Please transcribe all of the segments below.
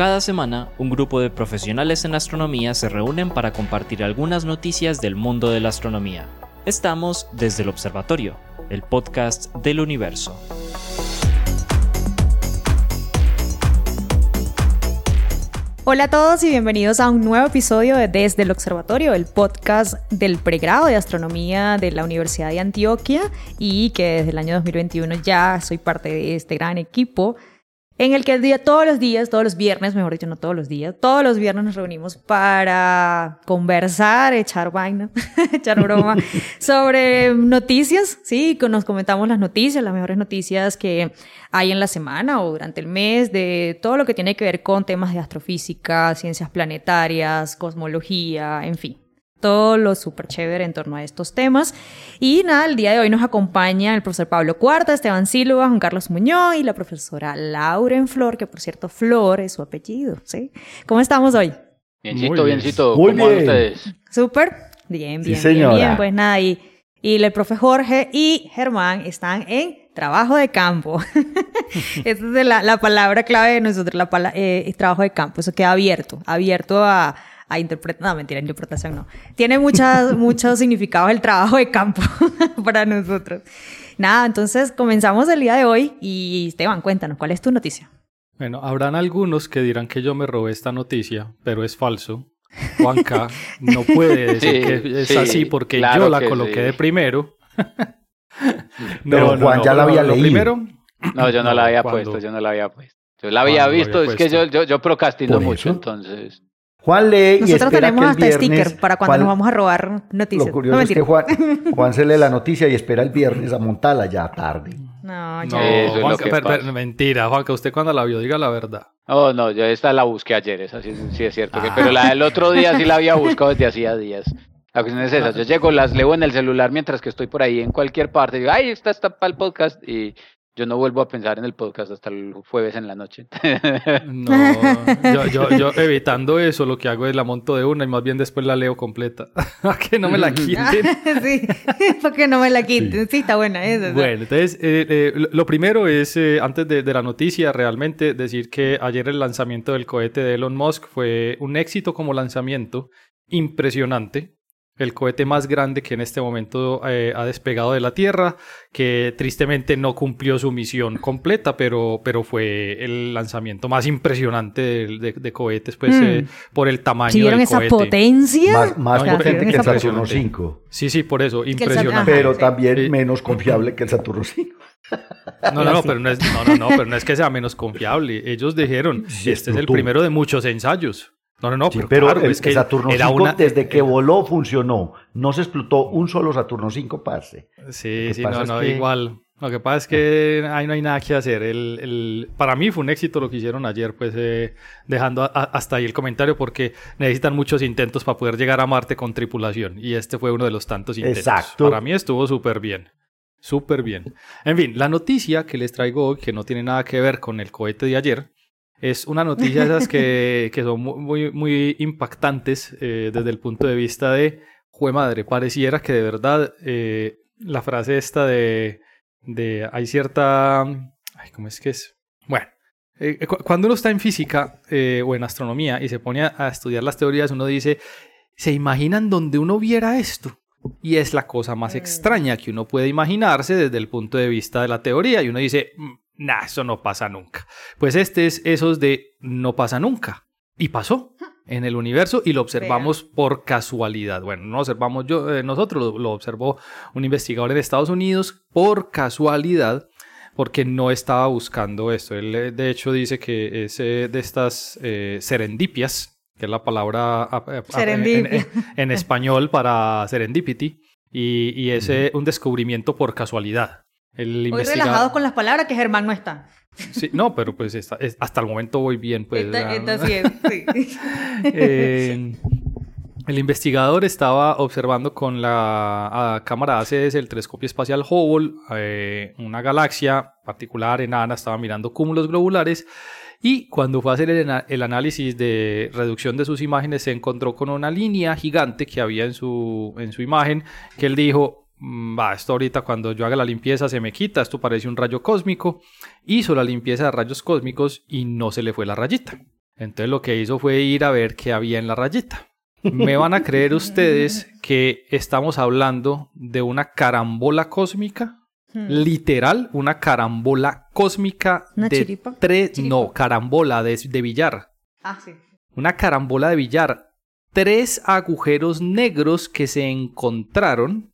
Cada semana, un grupo de profesionales en astronomía se reúnen para compartir algunas noticias del mundo de la astronomía. Estamos desde el Observatorio, el podcast del universo. Hola a todos y bienvenidos a un nuevo episodio de Desde el Observatorio, el podcast del pregrado de astronomía de la Universidad de Antioquia y que desde el año 2021 ya soy parte de este gran equipo en el que el día, todos los días, todos los viernes, mejor dicho, no todos los días, todos los viernes nos reunimos para conversar, echar vaina, echar broma sobre noticias, sí, nos comentamos las noticias, las mejores noticias que hay en la semana o durante el mes, de todo lo que tiene que ver con temas de astrofísica, ciencias planetarias, cosmología, en fin todo lo súper chévere en torno a estos temas. Y nada, el día de hoy nos acompaña el profesor Pablo Cuarta, Esteban Silva, Juan Carlos Muñoz y la profesora Lauren Flor, que por cierto, Flor es su apellido, ¿sí? ¿Cómo estamos hoy? Biencito, biencito. Muy ¿Cómo bien. ustedes? Súper. Bien, bien, bien, bien. Pues nada, y, y el profe Jorge y Germán están en trabajo de campo. Esa es la, la, palabra clave de nosotros, la eh, trabajo de campo. Eso queda abierto, abierto a a interpretar, no, mentira, interpretación no. Tiene muchas, muchos significados el trabajo de campo para nosotros. Nada, entonces comenzamos el día de hoy y Esteban, cuéntanos, ¿cuál es tu noticia? Bueno, habrán algunos que dirán que yo me robé esta noticia, pero es falso. Juanca no puede decir que es así porque yo la coloqué de primero. no, Juan ya la había leído. Primero, no, yo no, la había puesto, yo no la había puesto. Yo la había visto, es que yo, yo, yo procrastino mucho, entonces. Juan lee Nosotros y espera tenemos hasta viernes, sticker para cuando nos vamos a robar noticias. Lo curioso es que Juan, Juan, se lee la noticia y espera el viernes a montarla ya tarde. No, ya. No, Juanca, mentira, Juanca, usted cuando la vio, diga la verdad. Oh, no, yo esta la busqué ayer, esa sí, sí es cierto. Ah. pero la del otro día sí la había buscado desde hacía días. La cuestión es esa, yo llego, las leo en el celular mientras que estoy por ahí en cualquier parte, digo, ay, esta está para el podcast y yo no vuelvo a pensar en el podcast hasta el jueves en la noche. no, yo, yo, evitando eso, lo que hago es la monto de una y más bien después la leo completa. a que no me la quiten. sí, para que no me la quiten. Sí, está buena esa. Bueno, entonces, eh, eh, lo primero es, eh, antes de, de, la noticia, realmente decir que ayer el lanzamiento del cohete de Elon Musk fue un éxito como lanzamiento impresionante el cohete más grande que en este momento eh, ha despegado de la Tierra, que tristemente no cumplió su misión completa, pero, pero fue el lanzamiento más impresionante de, cohetes, pues, hmm. eh, por el tamaño ¿Sí vieron esa potencia? Más, potente que el Saturno 5. Sí, sí, por eso, impresionante. Pero también menos confiable que el Saturno 5. No, no, no, pero no, es, no, no, pero no es que sea menos confiable. Ellos dijeron, este es el primero de muchos ensayos. No, no, no, pero, el, es que Saturno 5 desde que voló funcionó. No se explotó un solo Saturno 5 pase. Sí, sí, no, no, igual. Lo que pasa es que ahí no hay nada que hacer. El, el, para mí fue un éxito lo que hicieron ayer, pues eh, dejando hasta ahí el comentario porque necesitan muchos intentos para poder llegar a Marte con tripulación y este fue uno de los tantos intentos. Exacto. Para mí estuvo súper bien. Súper bien. En fin, la noticia que les traigo hoy, que no tiene nada que ver con el cohete de ayer, es una noticia esas que, que son muy, muy impactantes eh, desde el punto de vista de, jue madre, pareciera que de verdad eh, la frase esta de, de hay cierta, ay, ¿cómo es que es? Bueno, eh, cuando uno está en física o en astronomía y se pone a, estudiar las teorías, uno dice, ¿se imaginan donde uno viera esto? Y es la cosa más mm. extraña que uno puede imaginarse desde el punto de vista de la teoría. Y uno dice, mm, nah, eso no pasa nunca. Pues este es esos de no pasa nunca. Y pasó en el universo y lo observamos por casualidad. Bueno, no observamos yo, eh, nosotros lo, observó un investigador en Estados Unidos por casualidad porque no estaba buscando esto. Él eh, de hecho dice que es eh, de estas serendipias, que es la palabra en, español para serendipity, y, y es un descubrimiento por casualidad. El voy relajado con las palabras que Germán no está. Sí, no, pero pues hasta el momento voy bien. Pues, está, bien, sí. Eh, el investigador estaba observando con la cámara ACS, el telescopio espacial Hubble, eh, una galaxia particular enana, estaba mirando cúmulos globulares y cuando fue a hacer el, el, análisis de reducción de sus imágenes se encontró con una línea gigante que había en su, en su imagen que él dijo, va, esto ahorita cuando yo haga la limpieza se me quita, esto parece un rayo cósmico. Hizo la limpieza de rayos cósmicos y no se le fue la rayita. Entonces lo que hizo fue ir a ver qué había en la rayita. Me van a creer ustedes que estamos hablando de una carambola cósmica, hmm. literal, una carambola cósmica de tres, no, carambola de, de billar. Ah, sí. Una carambola de billar. Tres agujeros negros que se encontraron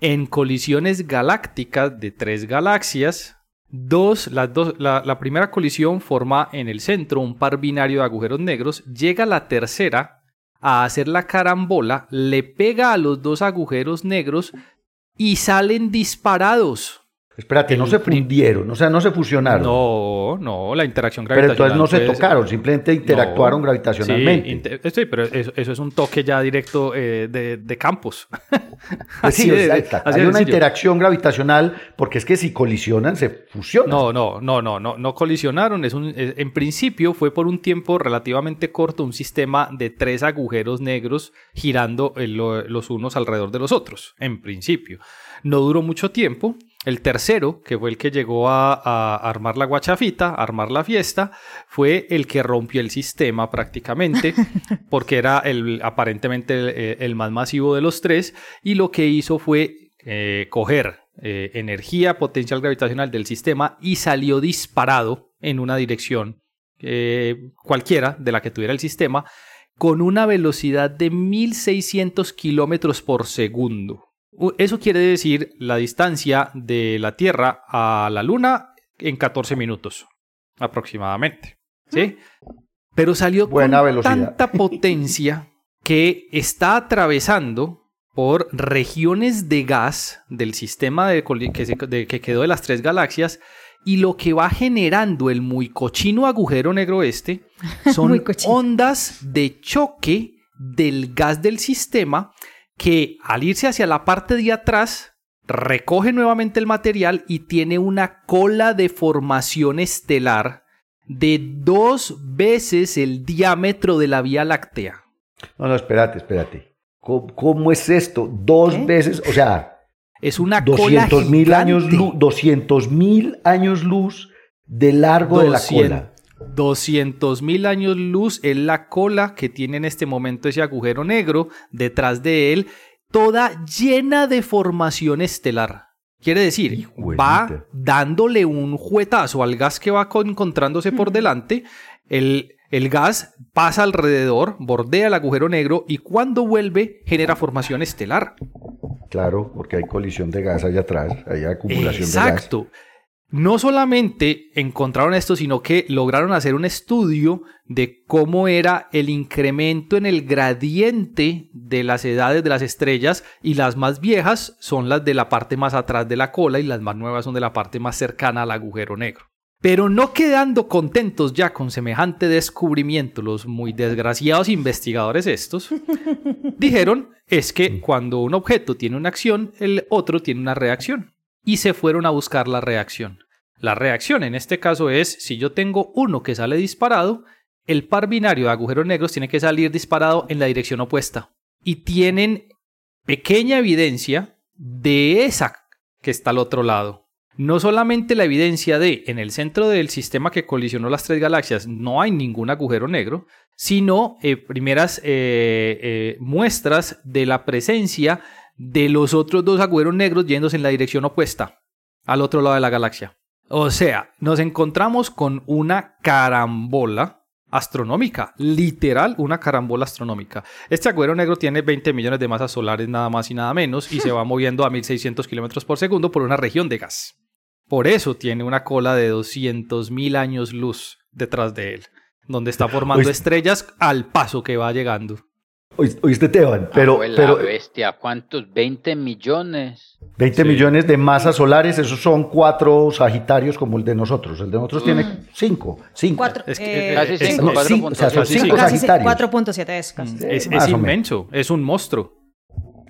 en colisiones galácticas de tres galaxias. Dos, la primera colisión forma en el centro un par binario de agujeros negros. Llega la tercera a hacer la carambola, le pega a los dos agujeros negros y salen disparados. Espérate, no se fundieron, o sea, no se fusionaron. No, no, la interacción gravitacional. Pero entonces no se tocaron, simplemente interactuaron gravitacionalmente. Sí, pero eso, es un toque ya directo eh, de, campos. sí, Hay una interacción gravitacional porque es que si colisionan se fusionan. No, no, no, no, no, no colisionaron. Es un, en principio fue por un tiempo relativamente corto un sistema de tres agujeros negros girando los unos alrededor de los otros, en principio. No duró mucho tiempo el tercero, que fue el que llegó a, armar la guachafita, a armar la fiesta, fue el que rompió el sistema prácticamente, porque era el, aparentemente el, más masivo de los tres, y lo que hizo fue eh, coger eh, energía potencial gravitacional del sistema y salió disparado en una dirección eh, cualquiera de la que tuviera el sistema, con una velocidad de 1600 kilómetros por segundo. Eso quiere decir la distancia de la Tierra a la Luna en 14 minutos aproximadamente. ¿Sí? Pero salió con tanta potencia que está atravesando por regiones de gas del sistema de, que, que quedó de las tres galaxias y lo que va generando el muy cochino agujero negro este son ondas de choque del gas del sistema que al irse hacia la parte de atrás recoge nuevamente el material y tiene una cola de formación estelar de dos veces el diámetro de la Vía Láctea. No, no, espérate, espérate. ¿Cómo, es esto? Dos veces, o sea... Es una 200 mil años luz, 200 mil años luz de largo de la cola. 200 mil años luz es la cola que tiene en este momento ese agujero negro detrás de él, toda llena de formación estelar. Quiere decir, va dándole un juetazo al gas que va encontrándose por delante, el, el gas pasa alrededor, bordea el agujero negro y cuando vuelve genera formación estelar. Claro, porque hay colisión de gas allá atrás, hay acumulación de gas. Exacto. No solamente encontraron esto, sino que lograron hacer un estudio de cómo era el incremento en el gradiente de las edades de las estrellas y las más viejas son las de la parte más atrás de la cola y las más nuevas son de la parte más cercana al agujero negro. Pero no quedando contentos ya con semejante descubrimiento, los muy desgraciados investigadores estos, dijeron es que cuando un objeto tiene una acción, el otro tiene una reacción y se fueron a buscar la reacción. La reacción en este caso es, si yo tengo uno que sale disparado, el par binario de agujeros negros tiene que salir disparado en la dirección opuesta. Y tienen pequeña evidencia de esa que está al otro lado. No solamente la evidencia de en el centro del sistema que colisionó las tres galaxias no hay ningún agujero negro, sino eh, primeras eh, eh, muestras de la presencia de los otros dos agujeros negros yéndose en la dirección opuesta, al otro lado de la galaxia. O sea, nos encontramos con una carambola astronómica, literal una carambola astronómica. Este agujero negro tiene 20 millones de masas solares nada más y nada menos y se va moviendo a 1600 kilómetros por segundo por una región de gas. Por eso tiene una cola de 200.000 años luz detrás de él, donde está formando pues estrellas al paso que va llegando. Oíste, Teban, pero... pero bestia, ¿cuántos? 20 millones. 20 millones de masas solares, esos son cuatro Sagitarios como el de nosotros. El de nosotros tiene mm. cinco. cinco. es que, eh, casi cinco, o sea, son cinco Sagitarios. 4.7 es casi. Es, es inmenso, es un monstruo.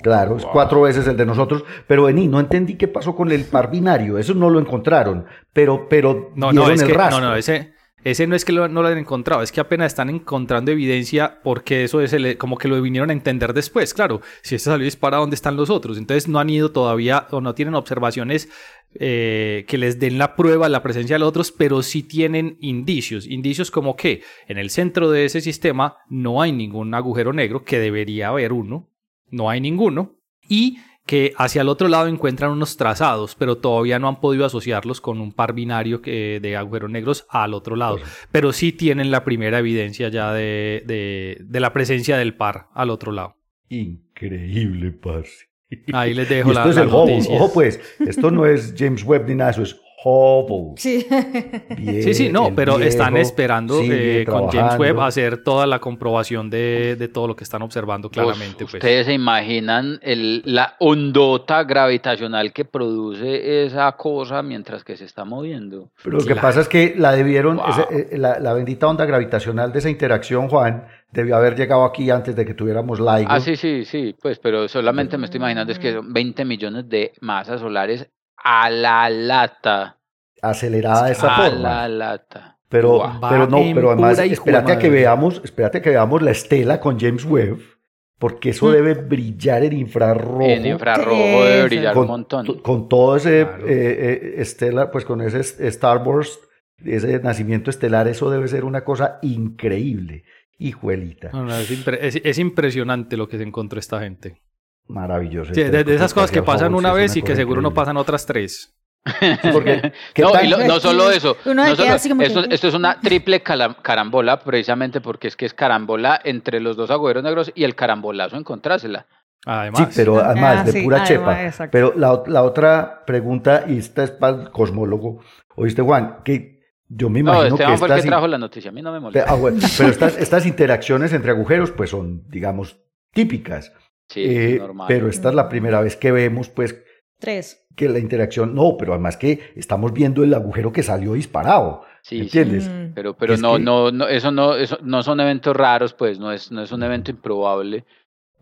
Claro, es cuatro veces el de nosotros. Pero vení, no entendí qué pasó con el par binario. Eso no lo encontraron. Pero, pero no, no, es que, No, no, ese, ese no es que no lo hayan encontrado, es que apenas están encontrando evidencia porque eso es el, como que lo vinieron a entender después. Claro, si este salió disparado, ¿dónde están los otros? Entonces no han ido todavía o no tienen observaciones eh, que les den la prueba de la presencia de los otros, pero sí tienen indicios. Indicios como que en el centro de ese sistema no hay ningún agujero negro, que debería haber uno, no hay ninguno. Y que hacia el otro lado encuentran unos trazados, pero todavía no han podido asociarlos con un par binario que, de agujeros negros al otro lado. Pero sí tienen la primera evidencia ya de, de, la presencia del par al otro lado. Increíble, parce. Ahí les dejo esto la, es el Ojo, pues, esto no es James Webb ni nada, eso es Hubble. Sí. sí, sí, no, pero están esperando eh, con James Webb hacer toda la comprobación de, de todo lo que están observando claramente. Pues. Ustedes se imaginan el, la ondota gravitacional que produce esa cosa mientras que se está moviendo. Pero lo que pasa es que la debieron, eh, la, la, bendita onda gravitacional de esa interacción, Juan, debió haber llegado aquí antes de que tuviéramos LIGO. Ah, sí, sí, sí, pues, pero solamente me estoy imaginando es que son 20 millones de masas solares a la lata. Acelerada de esa a forma. A la lata. Pero, pero no, pero además, espérate a que veamos, espérate a que veamos la estela con James Webb, porque eso mm. debe brillar en infrarrojo. En infrarrojo debe brillar un montón. Con todo ese eh, eh, estela, pues con ese Star Wars, ese nacimiento estelar, eso debe ser una cosa increíble. Hijuelita. es, impresionante lo que se encontró esta gente. Maravilloso. de, esas cosas que pasan una vez y que seguro no pasan otras tres. Porque, no, no, solo eso. esto, es una triple carambola, precisamente porque es que es carambola entre los dos agujeros negros y el carambolazo encontrársela. Además. Sí, pero además, ah, de pura chepa. Pero la, la, otra pregunta, y esta es para el cosmólogo, oíste Juan, que yo me imagino que estas... fue el que trajo la noticia, a mí no me molesta. Ah, pero estas, estas interacciones entre agujeros, pues son, digamos, típicas. Sí, eh, Pero esta es la primera vez que vemos, pues, Tres. que la interacción, no, pero además que estamos viendo el agujero que salió disparado. Sí, ¿Entiendes? Mm. Pero, pero no, no, no, eso no, eso no son eventos raros, pues, no es, no es un evento improbable.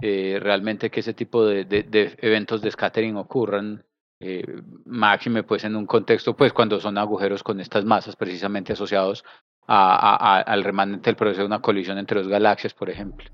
Eh, realmente que ese tipo de, de, eventos de scattering ocurran. Eh, máxime, pues, en un contexto, pues, cuando son agujeros con estas masas precisamente asociados a, al remanente del proceso de una colisión entre dos galaxias, por ejemplo.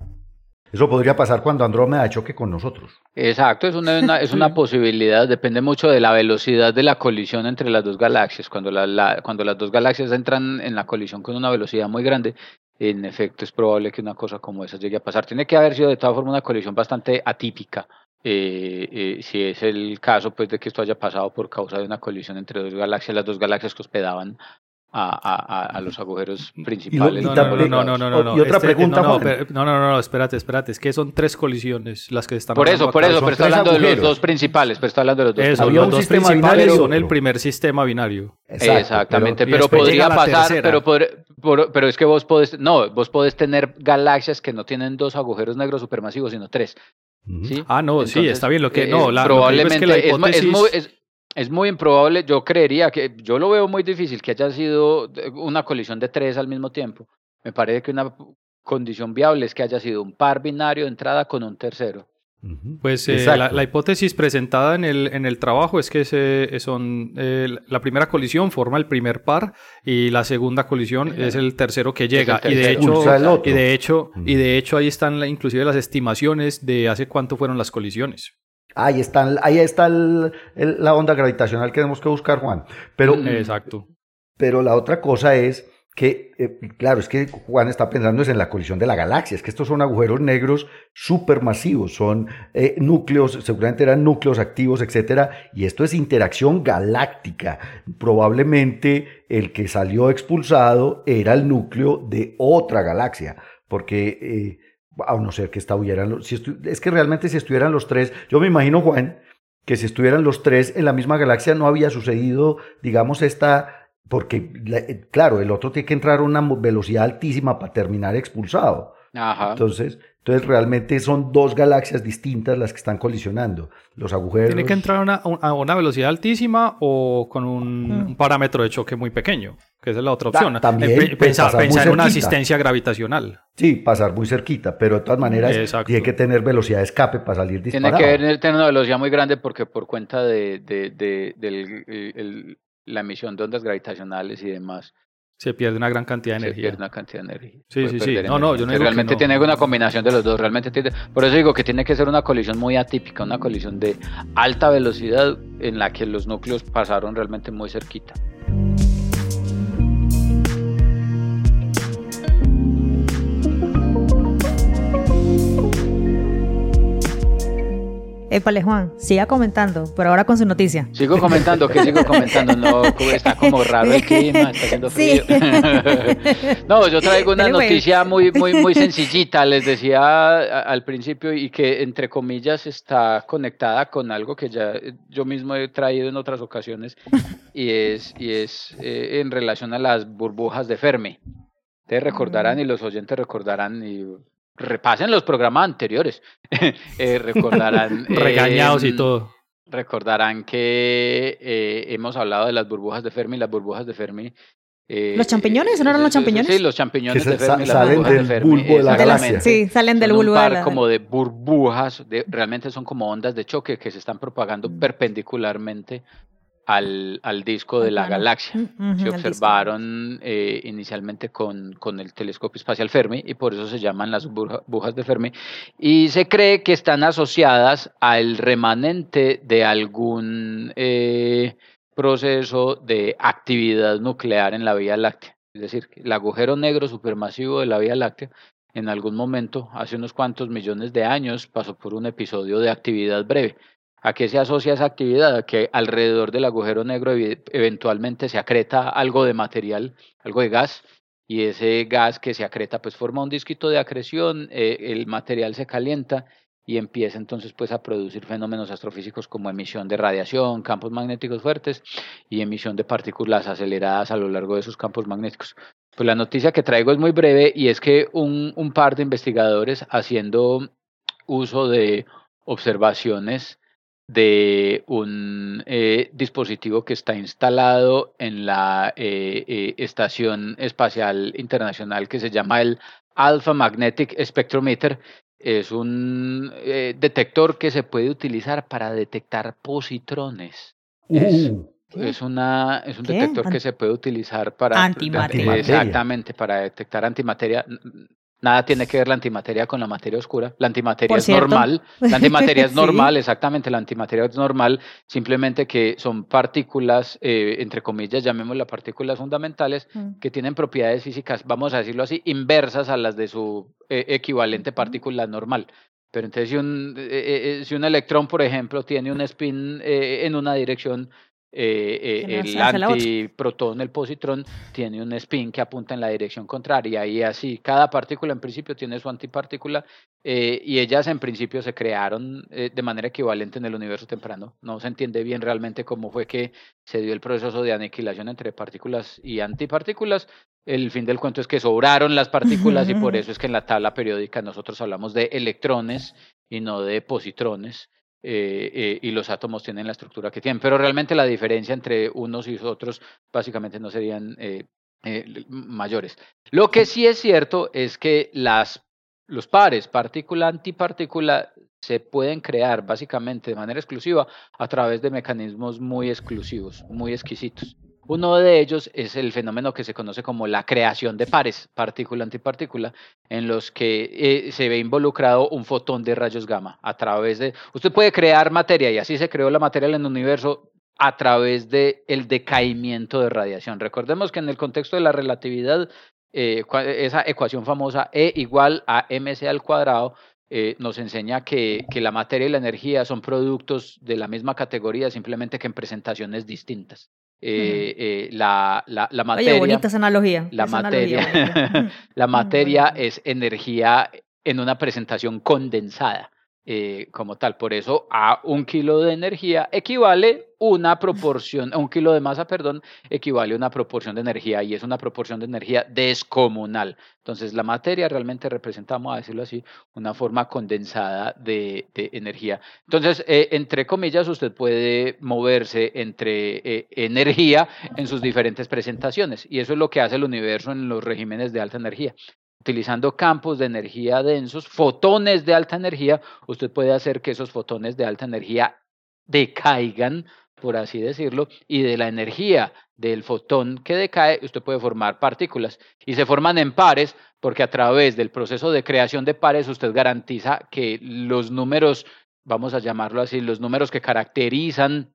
Eso podría pasar cuando Andrómeda choque con nosotros. Exacto, es una, es una posibilidad, depende mucho de la velocidad de la colisión entre las dos galaxias. Cuando, la, cuando las dos galaxias entran en la colisión con una velocidad muy grande, en efecto es probable que una cosa como esa llegue a pasar. Tiene que haber sido de todas formas una colisión bastante atípica. Eh, eh, si es el caso pues de que esto haya pasado por causa de una colisión entre dos galaxias, las dos galaxias que hospedaban a, a, a, los agujeros principales. no, no, no, no, no, no, Y otra pregunta, no, no, no, no, espérate, espérate, es que son tres colisiones las que están Por eso, por eso, pero está hablando de los dos principales, pero está hablando de los dos eso, Los dos principales son el primer sistema binario. Exactamente, pero, podría pasar, pero, pero es que vos podés, no, vos podés tener galaxias que no tienen dos agujeros negros supermasivos, sino tres. ¿sí? Ah, no, sí, está bien, lo que, no, la, probablemente es que la hipótesis... Es muy improbable, yo creería que, yo lo veo muy difícil que haya sido una colisión de tres al mismo tiempo. Me parece que una condición viable es que haya sido un par binario de entrada con un tercero. Pues eh, la, hipótesis presentada en el, en el trabajo es que se, son, eh, la primera colisión forma el primer par y la segunda colisión es el tercero que llega. y, de hecho, y, de hecho, y de hecho ahí están inclusive las estimaciones de hace cuánto fueron las colisiones. Ahí está, ahí está la onda gravitacional que tenemos que buscar, Juan. Pero, Exacto. Pero la otra cosa es que, eh, claro, es que Juan está pensando es en la colisión de la galaxia, es que estos son agujeros negros supermasivos, son eh, núcleos, seguramente eran núcleos activos, etcétera, y esto es interacción galáctica. Probablemente el que salió expulsado era el núcleo de otra galaxia, porque eh, a no ser que estuvieran, si es que realmente si estuvieran los tres, yo me imagino, Juan, que si estuvieran los tres en la misma galaxia no había sucedido, digamos, esta, porque, eh, claro, el otro tiene que entrar a una velocidad altísima para terminar expulsado. Entonces, entonces realmente son dos galaxias distintas las que están colisionando. Los agujeros. Tiene que entrar a una, velocidad altísima o con un, mm. parámetro de choque muy pequeño, que esa es la otra opción. también eh, pensar, pensar en una asistencia gravitacional. Sí, pasar muy cerquita, pero de todas maneras tiene que tener velocidad de escape para salir disparado. Tiene que tener una velocidad muy grande porque por cuenta de, de, de, la emisión de ondas gravitacionales y demás se pierde una gran cantidad de se energía. pierde una cantidad de energía. Sí, Puede sí, sí. No, no, yo no digo que Realmente no. tiene una combinación de los dos. Realmente tiene, por eso digo que tiene que ser una colisión muy atípica, una colisión de alta velocidad en la que los núcleos pasaron realmente muy cerquita. Épale, Juan, siga comentando, pero ahora con su noticia. Sigo comentando, que sigo comentando? No, está como raro el clima, está haciendo Sí. frío. no, yo traigo una noticia muy, muy, muy sencillita, les decía al principio, y que entre comillas está conectada con algo que ya yo mismo he traído en otras ocasiones, y es, y es eh, en relación a las burbujas de Fermi. Ustedes recordarán y los oyentes recordarán y repasen los programas anteriores. eh, recordarán. Regañados y em, todo. Recordarán que eh, hemos hablado de las burbujas de Fermi, las burbujas de Fermi. eh, ¿Los champiñones? ¿No eran los champiñones? Sí, los champiñones de sa- Fermi, las salen burbujas de del Fermi. bulbo de la galaxia. Sí, salen del bulbo un de la... como de burbujas, de, realmente son como ondas de choque que se están propagando Mm. perpendicularmente al, al disco de la galaxia se observaron eh, inicialmente con, con el telescopio espacial Fermi y por eso se llaman las burja- burbujas de Fermi y se cree que están asociadas al remanente de algún eh, proceso de actividad nuclear en la Vía Láctea. Es decir, el agujero negro supermasivo de la Vía Láctea en algún momento, hace unos cuantos millones de años, pasó por un episodio de actividad breve. ¿A qué se asocia esa actividad? A que alrededor del agujero negro eventualmente se acreta algo de material, algo de gas, y ese gas que se acreta pues forma un disquito de acreción, eh, el material se calienta y empieza entonces pues a producir fenómenos astrofísicos como emisión de radiación, campos magnéticos fuertes y emisión de partículas aceleradas a lo largo de esos campos magnéticos. Pues la noticia que traigo es muy breve y es que un par de investigadores haciendo uso de observaciones de un eh, dispositivo que está instalado en la eh, eh, Estación Espacial Internacional que se llama el Alpha Magnetic Spectrometer. Es un eh, detector que se puede utilizar para detectar positrones. Es- Uh, ¿Qué? es, una, es un ¿Qué? detector que se puede utilizar para... Antimateria. Exactamente, para detectar antimateria. Nada tiene que ver la antimateria con la materia oscura. La antimateria Por es cierto. normal. La antimateria es Sí. normal, exactamente. La antimateria es normal, simplemente que son partículas, eh, entre comillas, llamémoslas partículas fundamentales, Mm. que tienen propiedades físicas, vamos a decirlo así, inversas a las de su eh, equivalente partícula normal. Pero entonces, si un, eh, eh, si un electrón, por ejemplo, tiene un spin eh, en una dirección, eh, eh, el antiprotón, el positrón, tiene un spin que apunta en la dirección contraria. Y así, cada partícula en principio tiene su antipartícula eh, y ellas en principio se crearon de manera equivalente en el universo temprano. No se entiende bien realmente cómo fue que se dio el proceso de aniquilación entre partículas y antipartículas. El fin del cuento es que sobraron las partículas y por eso es que en la tabla periódica nosotros hablamos de electrones y no de positrones. Eh, eh, y los átomos tienen la estructura que tienen, pero realmente la diferencia entre unos y otros básicamente no serían eh, eh, mayores. Lo que sí es cierto es que las, los pares partícula-antipartícula se pueden crear básicamente de manera exclusiva a través de mecanismos muy exclusivos, muy exquisitos. Uno de ellos es el fenómeno que se conoce como la creación de pares partícula-antipartícula, en los que eh, se ve involucrado un fotón de rayos gamma a través de... Usted puede crear materia y así se creó la materia en el universo a través del el decaimiento de radiación. Recordemos que en el contexto de la relatividad, eh, esa ecuación famosa E igual a mc al cuadrado eh, nos enseña que, que la materia y la energía son productos de la misma categoría, simplemente que en presentaciones distintas. Eh, eh, la, la, la materia, Oye, bonita esa analogía. la esa analogía materia, bonita. la materia es energía en una presentación condensada eh, como tal. Por eso a un kilo de energía equivale una proporción, un kilo de masa, perdón, equivale a una proporción de energía y es una proporción de energía descomunal. Entonces la materia realmente representa, vamos a decirlo así, una forma condensada de, de energía. Entonces, eh, entre comillas, usted puede moverse entre eh, energía en sus diferentes presentaciones y eso es lo que hace el universo en los regímenes de alta energía utilizando campos de energía densos, fotones de alta energía, usted puede hacer que esos fotones de alta energía decaigan por así decirlo, y de la energía del fotón que decae, usted puede formar partículas. Y se forman en pares porque a través del proceso de creación de pares usted garantiza que los números, vamos a llamarlo así, los números que caracterizan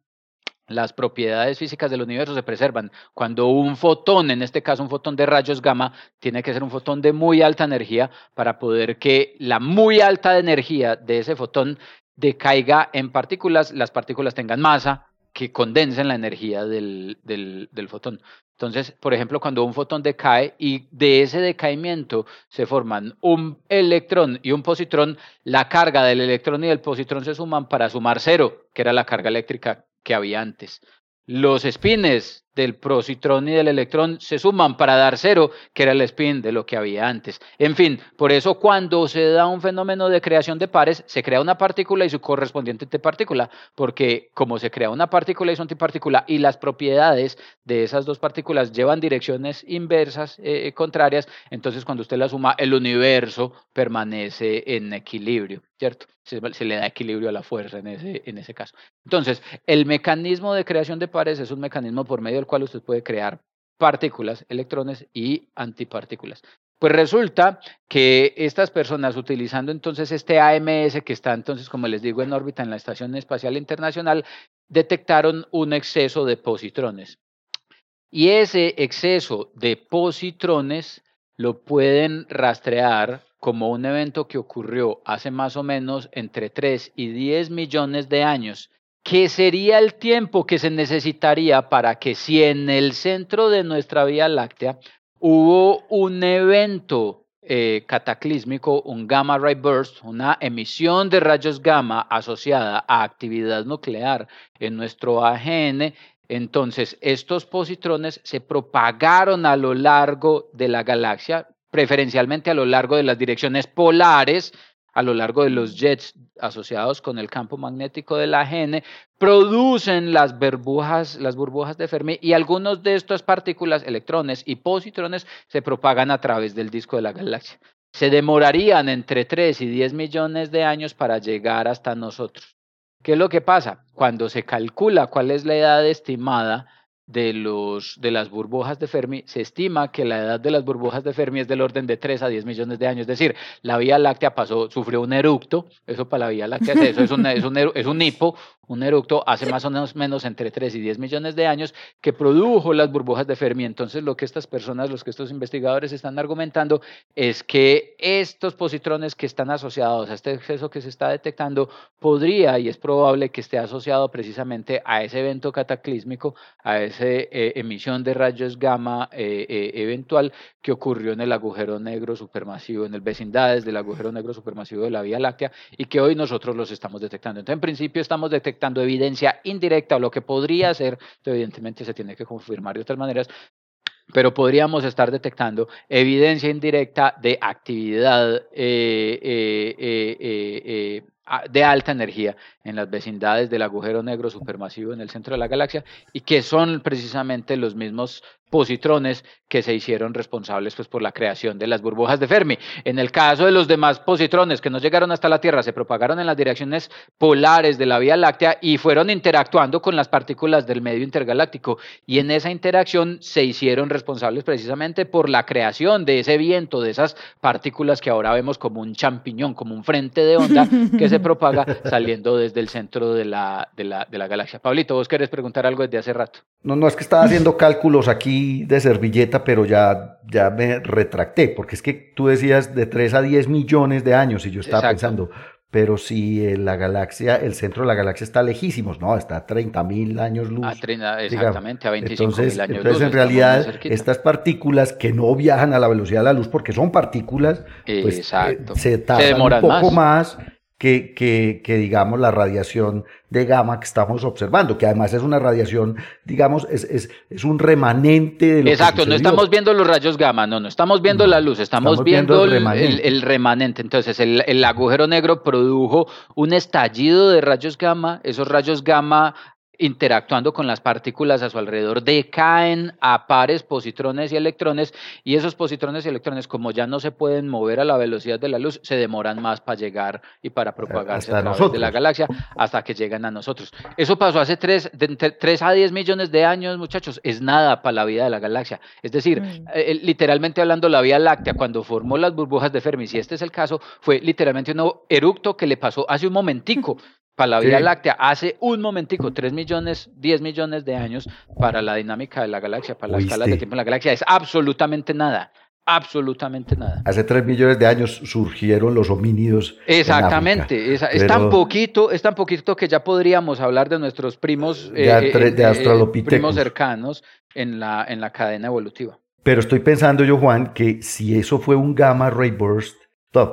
las propiedades físicas del universo se preservan. Cuando un fotón, en este caso un fotón de rayos gamma, tiene que ser un fotón de muy alta energía para poder que la muy alta energía de ese fotón decaiga en partículas, las partículas tengan masa, que condensen la energía del, del, del, fotón. Entonces, por ejemplo, cuando un fotón decae y de ese decaimiento se forman un electrón y un positrón, la carga del electrón y del positrón se suman para sumar cero, que era la carga eléctrica que había antes. Los spines del positrón y del electrón se suman para dar cero, que era el spin de lo que había antes. En fin, por eso cuando se da un fenómeno de creación de pares, se crea una partícula y su correspondiente antipartícula, porque como se crea una partícula y su antipartícula y las propiedades de esas dos partículas llevan direcciones inversas, eh, contrarias, entonces cuando usted la suma, el universo permanece en equilibrio, ¿cierto? Se, se, le da equilibrio a la fuerza en ese, en ese caso. Entonces, el mecanismo de creación de pares es un mecanismo por medio del cual usted puede crear partículas, electrones y antipartículas. Pues resulta que estas personas utilizando entonces este AMS que está entonces, como les digo, en órbita en la Estación Espacial Internacional, detectaron un exceso de positrones. Y ese exceso de positrones lo pueden rastrear como un evento que ocurrió hace más o menos entre 3 y 10 millones de años ¿Qué sería el tiempo que se necesitaría para que si en el centro de nuestra Vía Láctea hubo un evento eh, cataclísmico, un gamma ray burst, una emisión de rayos gamma asociada a actividad nuclear en nuestro AGN, entonces estos positrones se propagaron a lo largo de la galaxia, preferencialmente a lo largo de las direcciones polares, a lo largo de los jets asociados con el campo magnético de la AGN producen las burbujas, las burbujas de Fermi y algunos de estas partículas, electrones y positrones, se propagan a través del disco de la galaxia. Se demorarían entre 3 y 10 millones de años para llegar hasta nosotros. ¿Qué es lo que pasa? Cuando se calcula cuál es la edad estimada de, los, de las burbujas de Fermi, se estima que la edad de las burbujas de Fermi es del orden de 3 a 10 millones de años. Es decir, la Vía Láctea pasó, sufrió un eructo, eso para la Vía Láctea es eso, es un, es un, es un hipo, un eructo hace más o menos, menos entre 3 y 10 millones de años que produjo las burbujas de Fermi. Entonces, lo que estas personas, los que estos investigadores están argumentando es que estos positrones que están asociados a este exceso que se está detectando podría y es probable que esté asociado precisamente a ese evento cataclísmico, a esa eh, emisión de rayos gamma eh, eh, eventual que ocurrió en el agujero negro supermasivo, en el vecindades del agujero negro supermasivo de la Vía Láctea y que hoy nosotros los estamos detectando. Entonces, en principio estamos detectando detectando evidencia indirecta o lo que podría ser, evidentemente se tiene que confirmar de otras maneras, pero podríamos estar detectando evidencia indirecta de actividad eh, eh, eh, de alta energía en las vecindades del agujero negro supermasivo en el centro de la galaxia y que son precisamente los mismos positrones que se hicieron responsables pues, por la creación de las burbujas de Fermi. En el caso de los demás positrones que no llegaron hasta la Tierra, se propagaron en las direcciones polares de la Vía Láctea y fueron interactuando con las partículas del medio intergaláctico. Y en esa interacción se hicieron responsables precisamente por la creación de ese viento, de esas partículas que ahora vemos como un champiñón, como un frente de onda que se propaga saliendo desde el centro de la, de la, de la galaxia. Pablito, vos querés preguntar algo desde hace rato. No, no, es que estaba haciendo cálculos aquí de servilleta, pero ya, ya me retracté, porque es que tú decías de 3 a 10 millones de años y yo estaba pensando, pero si la galaxia, el centro de la galaxia está lejísimos, no, está a 30 mil años luz. A exactamente, a 25 mil años entonces, en realidad, estas partículas que no viajan a la velocidad de la luz porque son partículas, pues eh, se tardan un poco más que, que, que, digamos, la radiación de gamma que estamos observando, que además es una radiación, digamos, es, es, es un remanente de lo Exacto, no estamos viendo los rayos gamma, no, no estamos viendo la luz, estamos, viendo, el, remanente. El, remanente. Entonces, el, el agujero negro produjo un estallido de rayos gamma, esos rayos gamma interactuando con las partículas a su alrededor, decaen a pares positrones y electrones, y esos positrones y electrones, como ya no se pueden mover a la velocidad de la luz, se demoran más para llegar y para propagarse a través de la galaxia hasta que llegan a nosotros. Eso pasó hace 3, de, a 10 millones de años, muchachos, es nada para la vida de la galaxia. Es decir, mm. eh, literalmente hablando, la Vía Láctea, cuando formó las burbujas de Fermi, si este es el caso, fue literalmente un eructo que le pasó hace un momentico para la Vía Láctea hace un momentico, 3 millones, 10 millones de años para la dinámica de la galaxia, para la escala de tiempo de la galaxia. Es absolutamente nada. Absolutamente nada. Hace 3 millones de años surgieron los homínidos. Exactamente. es, tan poquito, es tan poquito que ya podríamos hablar de nuestros primos, de, eh, eh, primos cercanos en la, en la cadena evolutiva. Pero estoy pensando yo, Juan, que si eso fue un gamma ray burst,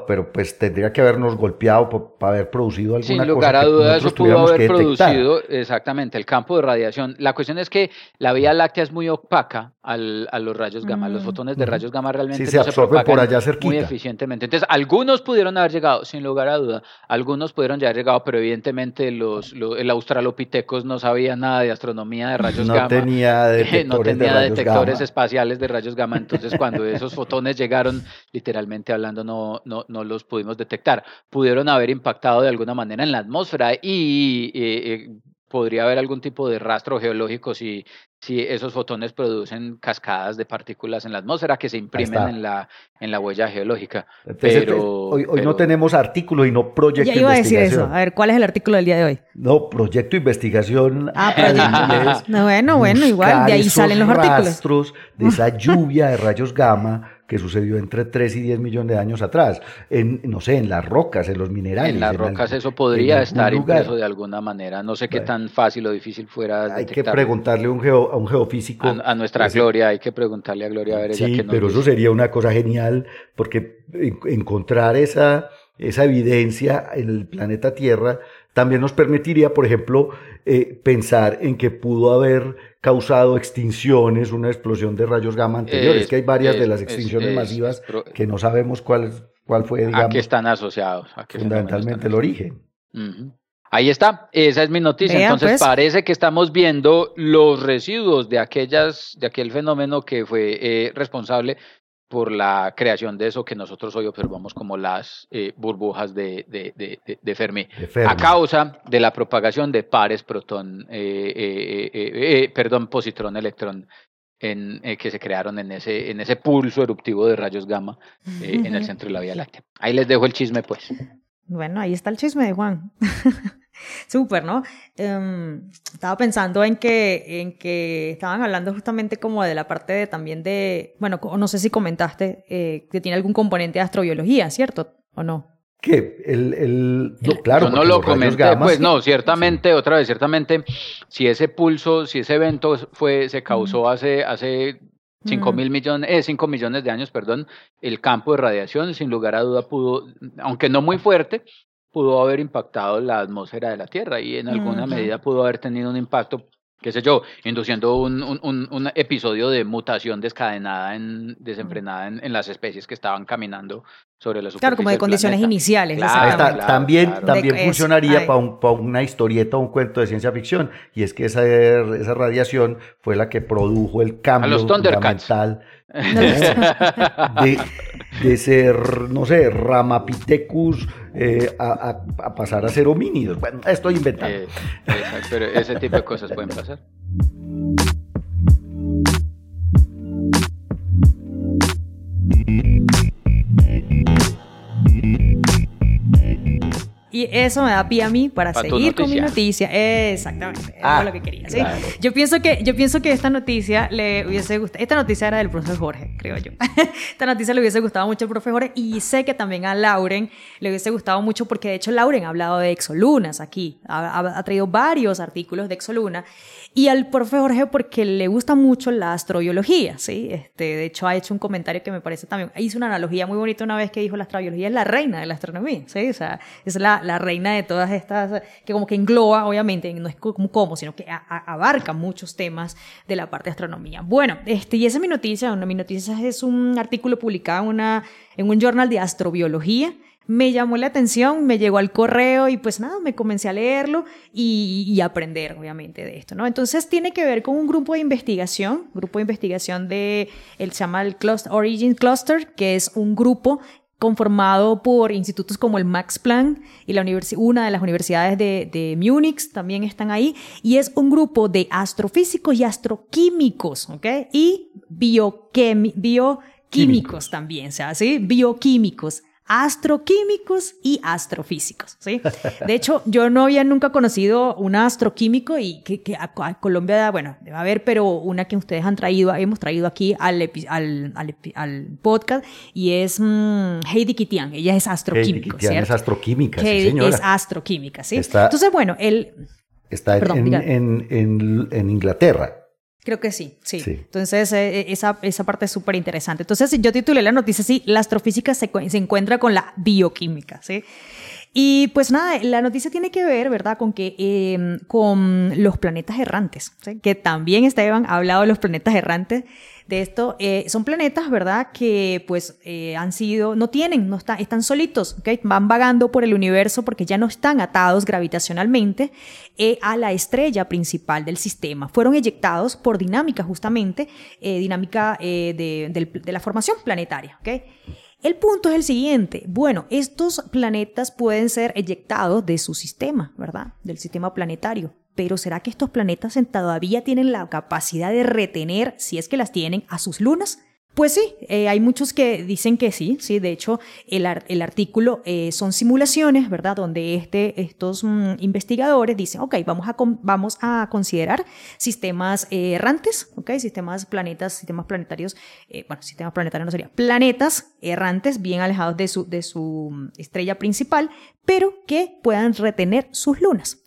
pero pues tendría que habernos golpeado para haber producido alguna Sin lugar a dudas, eso pudo haber producido exactamente el campo de radiación. La cuestión es que la Vía Láctea es muy opaca al, a los rayos gamma. Los mm. fotones de rayos gamma realmente se, absorben por allá cerquita. muy eficientemente. Entonces, algunos pudieron haber llegado, sin lugar a duda, algunos pudieron ya haber llegado, pero evidentemente los, el Australopithecus no sabía nada de astronomía de rayos no gamma. Tenía detectores no tenía de detectores espaciales de rayos gamma. Entonces, cuando esos fotones llegaron, literalmente hablando, no, no, no los pudimos detectar. Pudieron haber impactado de alguna manera en la atmósfera y eh, eh, podría haber algún tipo de rastro geológico si, si esos fotones producen cascadas de partículas en la atmósfera que se imprimen en la, en la huella geológica. pero, hoy, hoy no tenemos artículo y no proyecto de investigación. a decir eso. A ver, ¿cuál es el artículo del día de hoy? No, proyecto de investigación. Ah, proyecto. no, bueno, bueno, igual, de ahí salen los artículos. rastros de esa lluvia de rayos gamma que sucedió entre 3 y 10 millones de años atrás, en, no sé, en las rocas, en los minerales. En las rocas eso podría estar impreso de alguna manera, no sé qué tan fácil o difícil fuera. Hay que preguntarle a un, a un geofísico. A, nuestra Gloria, hay que preguntarle a Gloria a ver Sí, pero eso sería una cosa genial, porque encontrar esa, esa evidencia en el planeta Tierra también nos permitiría, por ejemplo, eh, pensar en que pudo haber causado extinciones, una explosión de rayos gamma anteriores, que hay varias de las extinciones masivas que no sabemos cuál, cuál fue, digamos, a qué están asociados. fundamentalmente el origen. Ahí está, esa es mi noticia. Entonces pues. parece que estamos viendo los residuos de aquellas, de aquel fenómeno que fue eh, responsable por la creación de eso que nosotros hoy observamos como las eh, burbujas de, de, Fermi, a causa de la propagación de pares protón, eh, eh, perdón, positrón, electrón, en, que se crearon en ese, en ese pulso eruptivo de rayos gamma en el centro de la Vía Láctea. Ahí les dejo el chisme, pues. Bueno, ahí está el chisme de Juan. Súper, ¿no? Em, estaba pensando en que, en que estaban hablando justamente como de la parte de también de, bueno, no sé si comentaste eh, que tiene algún componente de astrobiología, ¿cierto? ¿O no? ¿Qué? El, el, no, claro, Yo no lo comenté, pues no, ciertamente, otra vez, ciertamente, si ese pulso, si ese evento fue, se causó hace, hace 5 mil millones, eh, 5 millones de años, perdón, el campo de radiación, sin lugar a duda, pudo, aunque no muy fuerte, pudo haber impactado la atmósfera de la Tierra y en alguna medida pudo haber tenido un impacto, qué sé yo, induciendo un, un, un episodio de mutación descadenada, en, desenfrenada en, las especies que estaban caminando sobre la superficie Claro, como de condiciones iniciales. también también funcionaría para un, una historieta o un cuento de ciencia ficción, y es que esa, esa radiación fue la que produjo el cambio fundamental de, de ser, no sé, Ramapithecus eh, a, a, pasar a ser homínidos. Bueno, estoy inventando. Eh, pero ese tipo de cosas pueden pasar. Y eso me da pie a mí para, seguir con mi noticia. Exactamente, ah, es lo que quería. ¿sí? Yo, pienso que, yo pienso que esta noticia le hubiese gustado. Esta noticia era del profesor Jorge, creo yo. esta noticia le hubiese gustado mucho al profesor Jorge y sé que también a Lauren le hubiese gustado mucho porque de hecho Lauren ha hablado de exolunas aquí. Ha, ha traído varios artículos de exoluna y al profe Jorge porque le gusta mucho la astrobiología, ¿sí? Este, de hecho, ha hecho un comentario que me parece también, hizo una analogía muy bonita una vez que dijo la astrobiología es la reina de la astronomía, ¿sí? O sea, es la, la reina de todas estas, que como que engloba, obviamente, no es como sino que abarca muchos temas de la parte de astronomía. Bueno, este, y esa es mi noticia, una, mi noticia es un artículo publicado en, una, en un journal de astrobiología, me llamó la atención, me llegó al correo y pues nada, me comencé a leerlo y, aprender obviamente de esto, ¿no? Entonces tiene que ver con un grupo de investigación, grupo de investigación de, se llama el Cluster, Origin Cluster, que es un grupo conformado por institutos como el Max Planck y la una de las universidades de, de Múnich también están ahí, y es un grupo de astrofísicos y astroquímicos, ¿ok? Y bioquímicos también, o sea, ¿sí? Bioquímicos astroquímicos y astrofísicos, ¿sí? De hecho, yo no había nunca conocido un astroquímico y que, a, Colombia, bueno, debe haber, pero una que ustedes han traído, hemos traído aquí al, al, podcast y es mm, Heidi Kitian, ella es astroquímico, Heidi es astroquímica, sí, señora. Es astroquímica, ¿sí? Entonces, bueno, él... Está en, en Inglaterra. Creo que sí, sí. Entonces, eh, eh, esa, esa parte es súper interesante. Entonces, yo titulé la noticia así, la astrofísica se, se, encuentra con la bioquímica, ¿sí? Y pues nada, la noticia tiene que ver, ¿verdad?, con que em, con los planetas errantes, ¿sí? que también Esteban ha hablado de los planetas errantes de esto. Eh, son planetas, ¿verdad?, que pues eh, han sido, no tienen, no están, están solitos, ¿ok? Van vagando por el universo porque ya no están atados gravitacionalmente eh, a la estrella principal del sistema. Fueron eyectados por dinámica, justamente, dinámica de, de, la formación planetaria, ¿ok? El punto es el siguiente. Bueno, estos planetas pueden ser eyectados de su sistema, ¿verdad? Del sistema planetario. Pero ¿será que estos planetas todavía tienen la capacidad de retener, si es que las tienen, a sus lunas? Pues sí, eh, hay muchos que dicen que sí, sí, de hecho el, artículo eh, son simulaciones, ¿verdad? Donde este, estos mm, investigadores dicen, ok, vamos a, vamos a considerar sistemas eh, errantes, ok, sistemas planetas, sistemas planetarios, bueno, sistemas planetarios no sería, planetas errantes bien alejados de su, de su mm, estrella principal, pero que puedan retener sus lunas.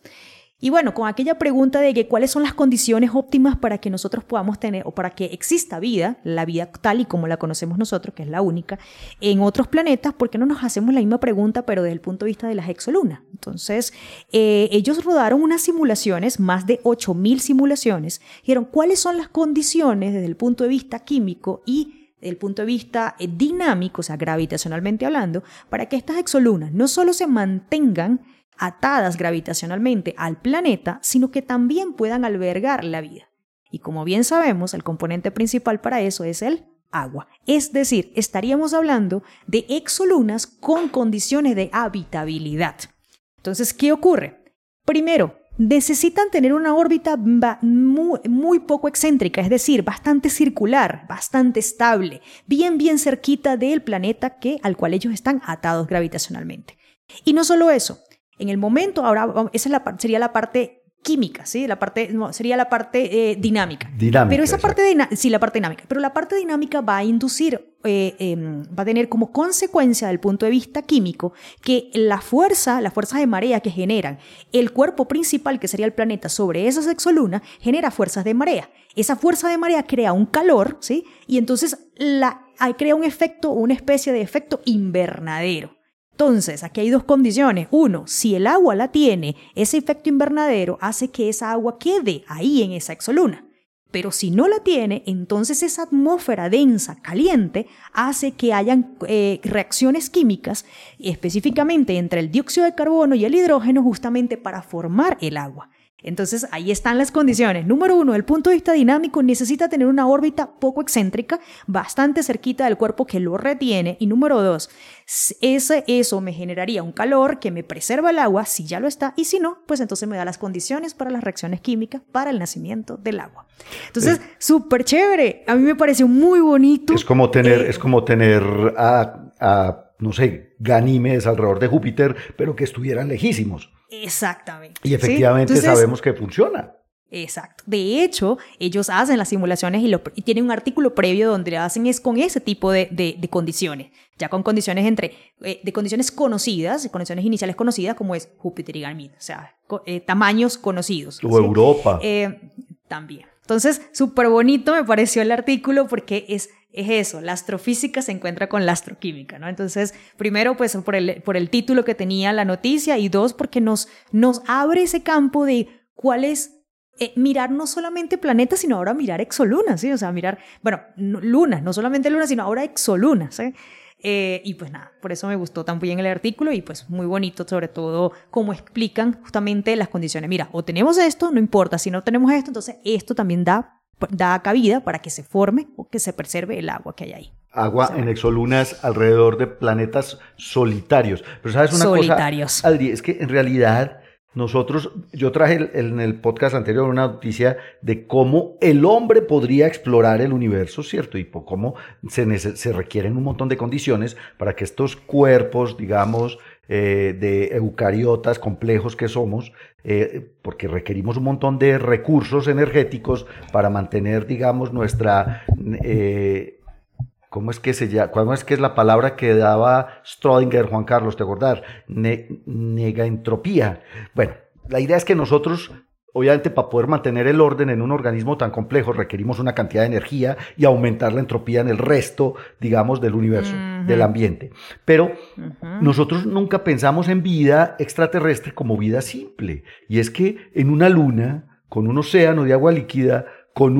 Y bueno, con aquella pregunta de que cuáles son las condiciones óptimas para que nosotros podamos tener o para que exista vida, la vida tal y como la conocemos nosotros, que es la única, en otros planetas, ¿por qué no nos hacemos la misma pregunta pero desde el punto de vista de las exolunas? Entonces, eh, ellos rodaron unas simulaciones, más de 8.000 simulaciones, dijeron cuáles son las condiciones desde el punto de vista químico y desde el punto de vista eh, dinámico, o sea, gravitacionalmente hablando, para que estas exolunas no solo se mantengan atadas gravitacionalmente al planeta, sino que también puedan albergar la vida. Y como bien sabemos, el componente principal para eso es el agua. Es decir, estaríamos hablando de exolunas con condiciones de habitabilidad. Entonces, ¿qué ocurre? Primero, necesitan tener una órbita muy, poco excéntrica, es decir, bastante circular, bastante estable, bien bien cerquita del planeta que, al cual ellos están atados gravitacionalmente. Y no solo eso, en el momento, ahora esa sería la parte química, ¿sí? La parte, sería la parte eh, dinámica. Dinámica. Pero esa parte, sí, la parte dinámica. Pero la parte dinámica va a inducir, eh, em, va a tener como consecuencia del punto de vista químico que la fuerza, la fuerza de marea que generan el cuerpo principal, que sería el planeta, sobre esa sexoluna, genera fuerzas de marea. Esa fuerza de marea crea un calor, ¿sí? Y entonces la, crea un efecto, una especie de efecto invernadero. Entonces, aquí hay dos condiciones. Uno, si el agua la tiene, ese efecto invernadero hace que esa agua quede ahí en esa exoluna. Pero si no la tiene, entonces esa atmósfera densa, caliente, hace que hayan eh, reacciones químicas, específicamente entre el dióxido de carbono y el hidrógeno, justamente para formar el agua. Entonces ahí están las condiciones. Número uno, el punto de vista dinámico necesita tener una órbita poco excéntrica, bastante cerquita del cuerpo que lo retiene. Y número dos, ese, eso me generaría un calor que me preserva el agua si ya lo está y si no, pues entonces me da las condiciones para las reacciones químicas para el nacimiento del agua. Entonces, súper chévere. A mí me pareció muy bonito. Es como tener, eh, es como tener a, no sé, Ganímedes alrededor de Júpiter, pero que estuvieran lejísimos. Exactamente. Y efectivamente sabemos que funciona. Exacto. De hecho, ellos hacen las simulaciones y, lo, tienen un artículo previo donde hacen es con ese tipo de, condiciones, ya con condiciones entre, eh, de condiciones conocidas, condiciones iniciales conocidas como es Júpiter y Ganymede, o sea, eh, tamaños conocidos. O Europa. Eh, también. Entonces, súper bonito me pareció el artículo porque es es eso, la astrofísica se encuentra con la astroquímica, ¿no? Entonces, primero, pues por el, por el título que tenía la noticia y dos, porque nos, nos abre ese campo de cuál es eh, mirar no solamente planetas, sino ahora mirar exolunas, ¿sí? O sea, mirar, bueno, lunas, no solamente lunas, sino ahora exolunas, ¿sí? Eh, y pues nada, por eso me gustó también el artículo y pues muy bonito sobre todo cómo explican justamente las condiciones. Mira, o tenemos esto, no importa, si no tenemos esto, entonces esto también da, da cabida para que se forme o que se preserve el agua que hay ahí. Agua en exolunas alrededor de planetas solitarios. Pero sabes una solitarios. cosa, Adri, es que en realidad nosotros, yo traje en el podcast anterior una noticia de cómo el hombre podría explorar el universo, ¿cierto? Y cómo se, se requieren un montón de condiciones para que estos cuerpos, digamos, eh, de eucariotas complejos que somos, eh, porque requerimos un montón de recursos energéticos para mantener, digamos, nuestra... Eh, ¿Cómo es que se llama? ¿Cómo es que es la palabra que daba Strodinger, Juan Carlos, te acordar? negaentropía. Bueno, la idea es que nosotros, obviamente, para poder mantener el orden en un organismo tan complejo, requerimos una cantidad de energía y aumentar la entropía en el resto, digamos, del universo, del ambiente. Pero nosotros nunca pensamos en vida extraterrestre como vida simple. Y es que en una luna, con un océano de agua líquida, con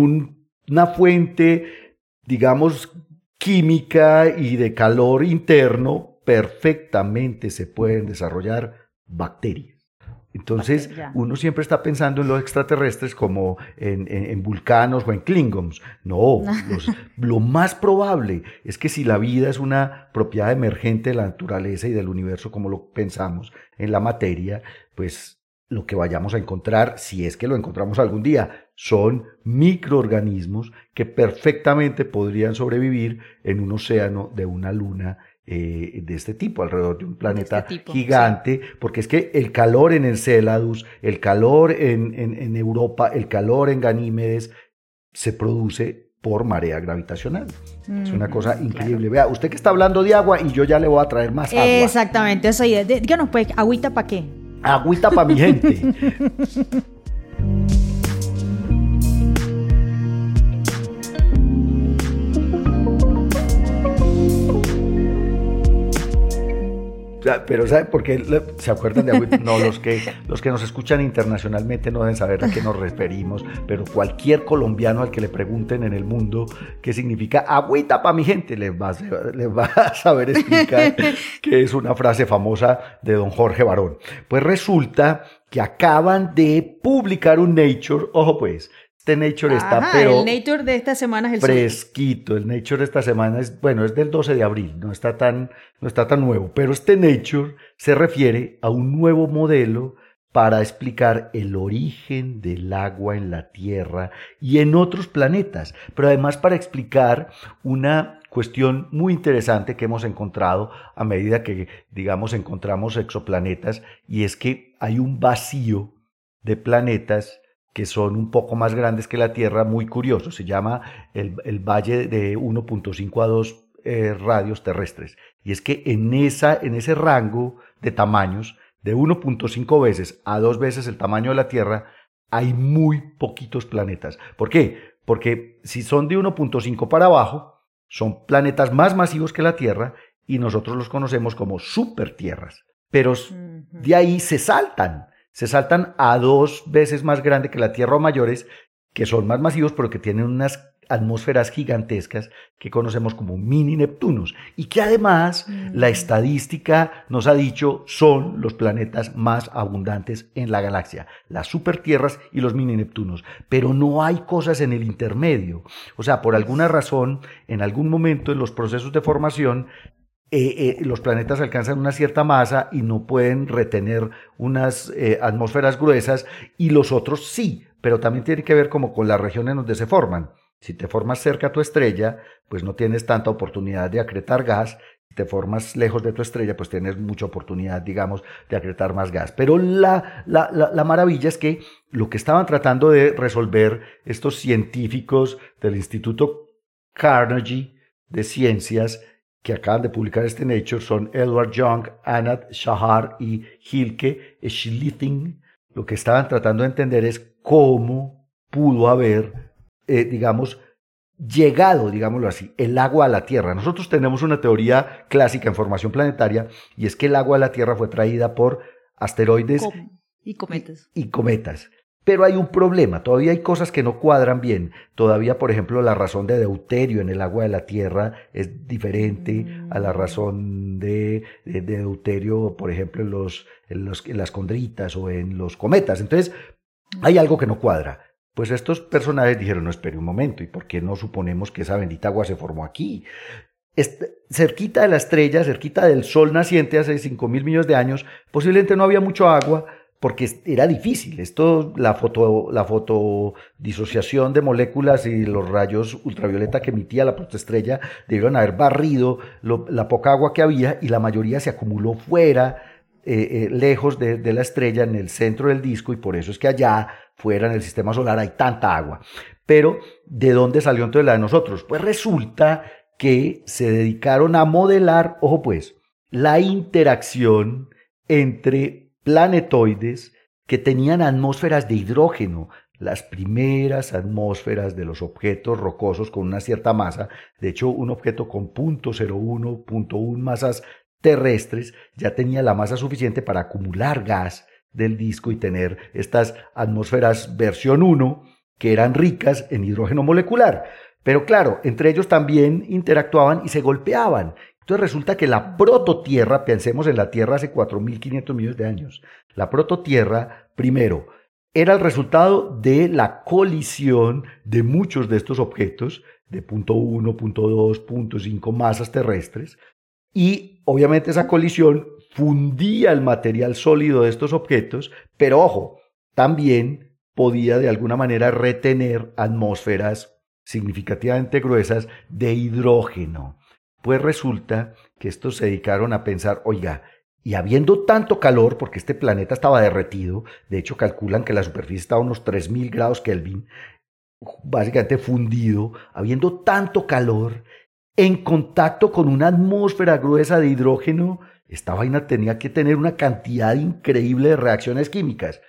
una fuente, digamos, química y de calor interno, perfectamente se pueden desarrollar bacterias. Entonces, uno siempre está pensando en los extraterrestres como en, vulcanos o en klingons. No, lo más probable es que si la vida es una propiedad emergente de la naturaleza y del universo como lo pensamos en la materia, pues lo que vayamos a encontrar, si es que lo encontramos algún día, son microorganismos que perfectamente podrían sobrevivir en un océano de una luna eh, de este tipo, alrededor de un planeta este gigante, porque es que el calor en Enceladus, el calor en, en, Europa, el calor en Ganímedes, se produce por marea gravitacional. es una cosa increíble. Vea, usted que está hablando de agua y yo ya le voy a traer más agua. Exactamente, eso. Díganos, pues, agüita para qué. Agüita para mi gente. Pero ¿sabe por qué se acuerdan de agüita? No, los que, los que nos escuchan internacionalmente no deben saber a qué nos referimos, pero cualquier colombiano al que le pregunten en el mundo qué significa agüita para mi gente, les va, va a saber explicar que es una frase famosa de don Jorge Barón. Pues resulta que acaban de publicar un Nature, ojo pues, este Nature está, pero. El Nature de esta semana es el Fresquito. El Nature de esta semana es, bueno, es del 12 de abril, no está tan, no está tan nuevo. Pero este Nature se refiere a un nuevo modelo para explicar el origen del agua en la Tierra y en otros planetas, pero además para explicar una cuestión muy interesante que hemos encontrado a medida que, digamos, encontramos exoplanetas, y es que hay un vacío de planetas que son un poco más grandes que la Tierra, muy curioso. Se llama el, valle de 1.5 a 2 eh, radios terrestres. Y es que en, esa, en ese rango de tamaños, de 1.5 veces a 2 veces el tamaño de la Tierra, hay muy poquitos planetas. ¿Por qué? Porque si son de 1.5 para abajo, son planetas más masivos que la Tierra y nosotros los conocemos como supertierras. Pero de ahí se saltan se saltan a dos veces más grande que la Tierra o mayores, que son más masivos, pero que tienen unas atmósferas gigantescas que conocemos como mini Neptunos y que además la mm. estadística nos ha dicho son los planetas más abundantes en la galaxia, las supertierras y los mini Neptunos, pero no hay cosas en el intermedio. O sea, por alguna razón, en algún momento en los procesos de formación eh, eh, los planetas alcanzan una cierta masa y no pueden retener unas eh, atmósferas gruesas y los otros sí, pero también tiene que ver como con las regiones donde se forman. Si te formas cerca a tu estrella, pues no tienes tanta oportunidad de acretar gas. Si te formas lejos de tu estrella, pues tienes mucha oportunidad, digamos, de acretar más gas. Pero la, la, la maravilla es que lo que estaban tratando de resolver estos científicos del Instituto Carnegie de Ciencias que acaban de publicar este Nature son Edward Young, Anat Shahar y Hilke Schlitting. Lo que estaban tratando de entender es cómo pudo haber, eh, digamos, llegado, digámoslo así, el agua a la Tierra. Nosotros tenemos una teoría clásica en formación planetaria y es que el agua a la Tierra fue traída por asteroides y cometas. Y, cometas. Pero hay un problema, todavía hay cosas que no cuadran bien. Todavía, por ejemplo, la razón de deuterio en el agua de la Tierra es diferente a la razón de, deuterio, por ejemplo, en, los, en, las condritas o en los cometas. Entonces, hay algo que no cuadra. Pues estos personajes dijeron, no, espere un momento, ¿y por qué no suponemos que esa bendita agua se formó aquí? cerquita de la estrella, cerquita del sol naciente hace 5 mil millones de años, posiblemente no había mucho agua, porque era difícil. Esto, la, foto, la fotodisociación de moléculas y los rayos ultravioleta que emitía la protoestrella debieron haber barrido la poca agua que había y la mayoría se acumuló fuera, eh, eh, lejos de, de la estrella, en el centro del disco, y por eso es que allá, fuera en el sistema solar, hay tanta agua. Pero, ¿de dónde salió entonces la de nosotros? Pues resulta que se dedicaron a modelar, ojo pues, la interacción entre planetoides que tenían atmósferas de hidrógeno, las primeras atmósferas de los objetos rocosos con una cierta masa. De hecho, un objeto con 0.01, 0.1 masas terrestres ya tenía la masa suficiente para acumular gas del disco y tener estas atmósferas versión 1 que eran ricas en hidrógeno molecular. Pero claro, entre ellos también interactuaban y se golpeaban. Entonces resulta que la prototierra, pensemos en la Tierra hace 4.500 millones de años, la prototierra, primero, era el resultado de la colisión de muchos de estos objetos, de punto 1, punto 2, punto 5 masas terrestres, y obviamente esa colisión fundía el material sólido de estos objetos, pero ojo, también podía de alguna manera retener atmósferas significativamente gruesas de hidrógeno. Pues resulta que estos se dedicaron a pensar, oiga, y habiendo tanto calor, porque este planeta estaba derretido, de hecho calculan que la superficie estaba a unos 3.000 grados Kelvin, básicamente fundido, habiendo tanto calor, en contacto con una atmósfera gruesa de hidrógeno, esta vaina tenía que tener una cantidad increíble de reacciones químicas.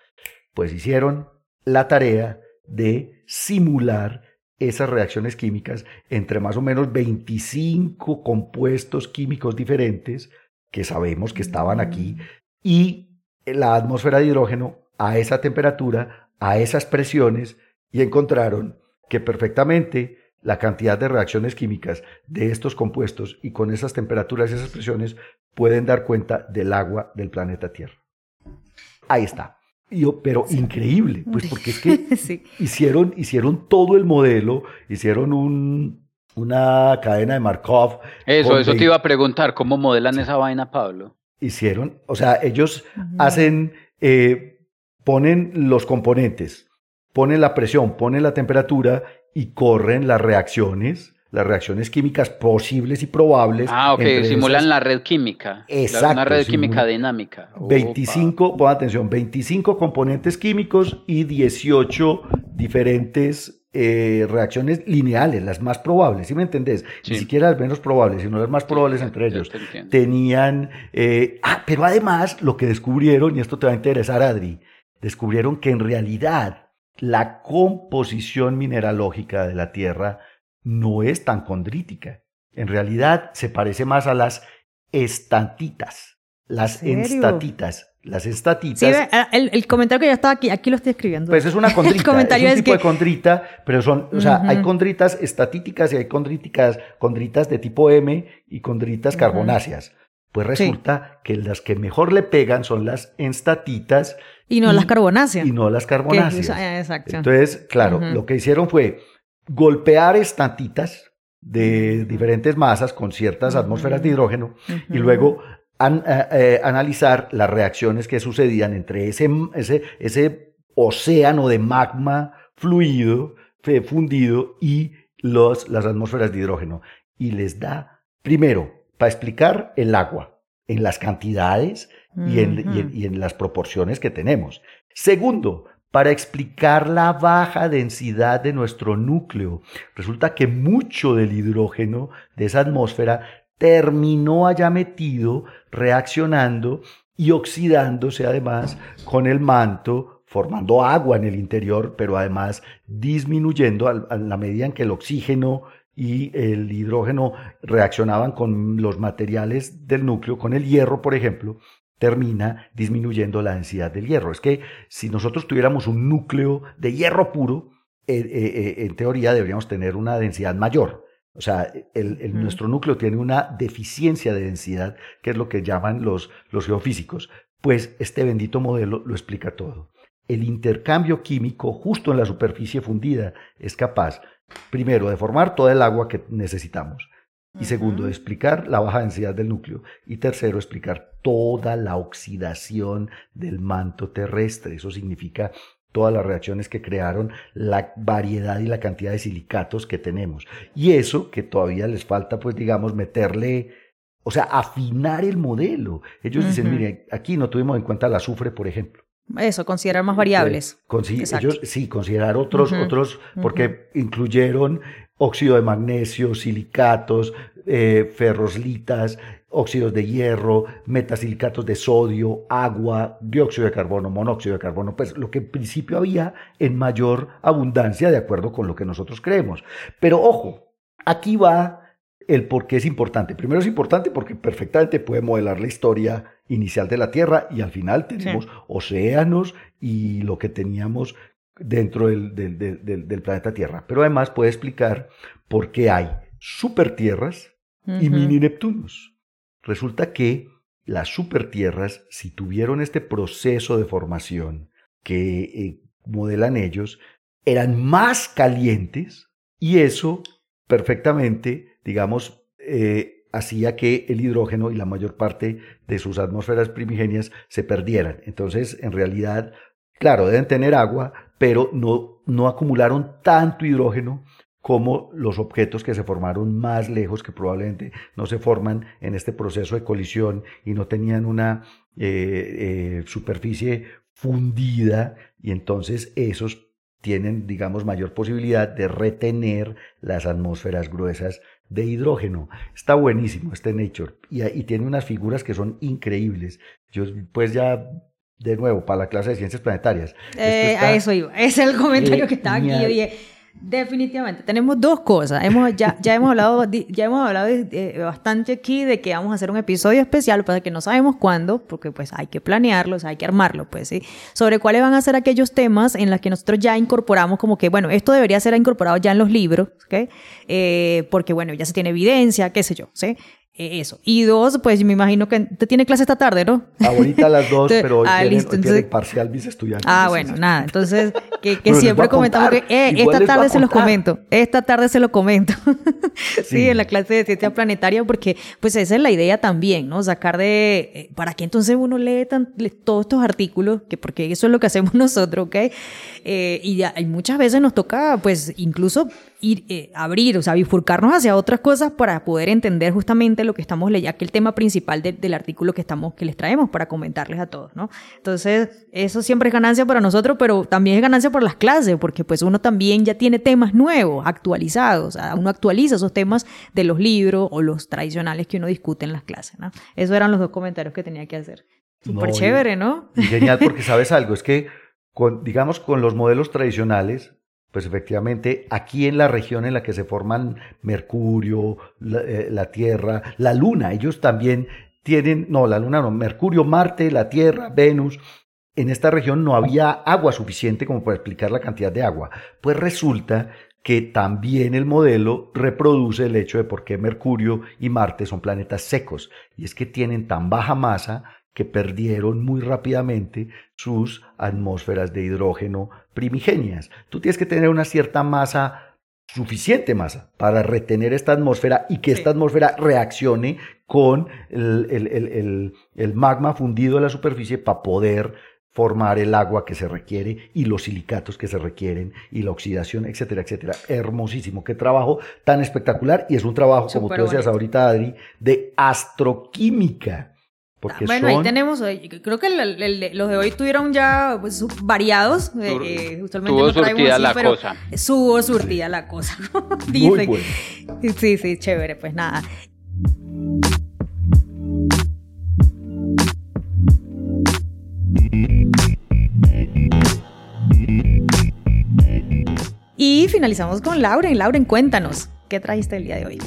Pues hicieron la tarea de simular esas reacciones químicas entre más o menos 25 compuestos químicos diferentes que sabemos que estaban aquí y la atmósfera de hidrógeno a esa temperatura, a esas presiones y encontraron que perfectamente la cantidad de reacciones químicas de estos compuestos y con esas temperaturas y esas presiones pueden dar cuenta del agua del planeta Tierra. Ahí está pero increíble, pues porque es que hicieron, hicieron todo el modelo, hicieron un, una cadena de Markov. Eso, eso te iba a preguntar, ¿cómo modelan esa vaina, Pablo? Hicieron, o sea, ellos hacen, eh, ponen los componentes, ponen la presión, ponen la temperatura y corren las reacciones las reacciones químicas posibles y probables. Ah, ok, simulan la red química. Exacto. Una red química dinámica. 25, pon atención, 25 componentes químicos y 18 diferentes eh, reacciones lineales, las más probables, ¿sí me entendés? Ni siquiera las menos probables, sino las más probables entre ellos. Tenían, eh, ah, pero además lo que descubrieron, y esto te va a interesar, Adri, descubrieron que en realidad la composición mineralógica de la Tierra no es tan condrítica. En realidad se parece más a las estantitas, las estatitas. Las estatitas. Sí, el, comentario que ya estaba aquí, aquí lo estoy escribiendo. Pues es una condrita. es un tipo de condrita, pero son, o sea, hay condritas estatíticas y hay condríticas, condritas de tipo M y condritas carbonáceas. Pues resulta que las que mejor le pegan son las estatitas. Y no las carbonáceas. Y no las carbonáceas. exacto. Entonces, claro, lo que hicieron fue golpear estantitas de diferentes masas con ciertas atmósferas de hidrógeno y luego eh, eh, analizar las reacciones que sucedían entre ese, ese, ese océano de magma fluido, fundido y los, las atmósferas de hidrógeno. Y les da, primero, para explicar el agua, en las cantidades y en las proporciones que tenemos. Segundo, para explicar la baja densidad de nuestro núcleo. Resulta que mucho del hidrógeno de esa atmósfera terminó allá metido, reaccionando y oxidándose además con el manto, formando agua en el interior, pero además disminuyendo a la medida en que el oxígeno y el hidrógeno reaccionaban con los materiales del núcleo, con el hierro, por ejemplo, termina disminuyendo la densidad del hierro. Es que si nosotros tuviéramos un núcleo de hierro puro, eh, eh, en teoría deberíamos tener una densidad mayor. O sea, el, nuestro núcleo tiene una deficiencia de densidad, que es lo que llaman los, los geofísicos. Pues este bendito modelo lo explica todo. El intercambio químico justo en la superficie fundida es capaz, primero, de formar toda el agua que necesitamos. Y segundo, explicar la baja densidad del núcleo. Y tercero, explicar toda la oxidación del manto terrestre. Eso significa todas las reacciones que crearon, la variedad y la cantidad de silicatos que tenemos. Y eso que todavía les falta, pues digamos, meterle, o sea, afinar el modelo. Ellos dicen, mire, aquí no tuvimos en cuenta el azufre, por ejemplo. Eso, considerar más variables. ellos sí, considerar otros, otros, porque incluyeron óxido de magnesio, silicatos, eh, ferroslitas, óxidos de hierro, metasilicatos de sodio, agua, dióxido de carbono, monóxido de carbono, pues lo que en principio había en mayor abundancia de acuerdo con lo que nosotros creemos. Pero ojo, aquí va el por qué es importante. Primero es importante porque perfectamente puede modelar la historia inicial de la Tierra y al final tenemos océanos y lo que teníamos dentro del, del, planeta Tierra. Pero además puede explicar por qué hay supertierras y mini Neptunos. Resulta que las supertierras, si tuvieron este proceso de formación que eh, modelan ellos, eran más calientes y eso perfectamente, digamos, eh, hacía que el hidrógeno y la mayor parte de sus atmósferas primigenias se perdieran. Entonces, en realidad, claro, deben tener agua, pero no, no acumularon tanto hidrógeno como los objetos que se formaron más lejos, que probablemente no se forman en este proceso de colisión y no tenían una eh, eh, superficie fundida, y entonces esos tienen, digamos, mayor posibilidad de retener las atmósferas gruesas de hidrógeno. Está buenísimo este Nature y, y tiene unas figuras que son increíbles. Yo pues ya de nuevo, para la clase de ciencias planetarias. Eh, a eso iba. Ese es el comentario que está aquí. Oye, definitivamente. Tenemos dos cosas. Hemos, ya, ya hemos hablado, ya hemos hablado bastante aquí de que vamos a hacer un episodio especial, para que no sabemos cuándo, porque pues hay que planearlo, hay que armarlo, pues, ¿sí? Sobre cuáles van a ser aquellos temas en los que nosotros ya incorporamos como que, bueno, esto debería ser incorporado ya en los libros, ¿ok? Eh, porque, bueno, ya se tiene evidencia, qué sé yo, ¿sí? Eh, eso. Y dos, pues me imagino que te tiene clase esta tarde, ¿no? Ahorita a las dos, pero hoy, ah, tienen, parcial mis estudiantes. Ah, bueno, nada. Entonces, que, siempre comentamos que eh, esta tarde se los comento. Esta tarde se lo comento. sí. en la clase de ciencia planetaria, porque pues esa es la idea también, ¿no? Sacar de... Eh, ¿Para qué entonces uno lee, todos estos artículos? Que porque eso es lo que hacemos nosotros, ¿ok? y, ya, y muchas veces nos toca, pues, incluso ir, eh, abrir, o sea, bifurcarnos hacia otras cosas para poder entender justamente lo que estamos leyendo, que el tema principal del artículo que estamos, que les traemos para comentarles a todos, ¿no? Entonces, eso siempre es ganancia para nosotros, pero también es ganancia para las clases, porque pues uno también ya tiene temas nuevos, actualizados, o sea, uno actualiza esos temas de los libros o los tradicionales que uno discute en las clases, ¿no? Esos eran los dos comentarios que tenía que hacer. Súper chévere, ¿no? genial, porque sabes algo, es que, con, digamos, con los modelos tradicionales, pues efectivamente, aquí en la región en la que se forman Mercurio, eh, la, Tierra, la Luna, ellos también tienen, no, la Luna no, Mercurio, Marte, la Tierra, Venus, en esta región no había agua suficiente como para explicar la cantidad de agua. Pues resulta que también el modelo reproduce el hecho de por qué Mercurio y Marte son planetas secos, y es que tienen tan baja masa que perdieron muy rápidamente sus atmósferas de hidrógeno primigenias. Tú tienes que tener una cierta masa, suficiente masa, para retener esta atmósfera y que esta atmósfera reaccione con el, el, magma fundido en la superficie para poder formar el agua que se requiere y los silicatos que se requieren y la oxidación, etcétera, etcétera. Hermosísimo, qué trabajo tan espectacular y es un trabajo, como tú decías ahorita, Adri, de astroquímica bueno, ahí tenemos, creo que los de hoy tuvieron ya pues, variados. Eh, tuvo surtida la cosa. Subo surtida la cosa. Muy bueno. Sí, sí, chévere, pues nada. Y finalizamos con Lauren. Lauren, cuéntanos, ¿qué trajiste el día de hoy?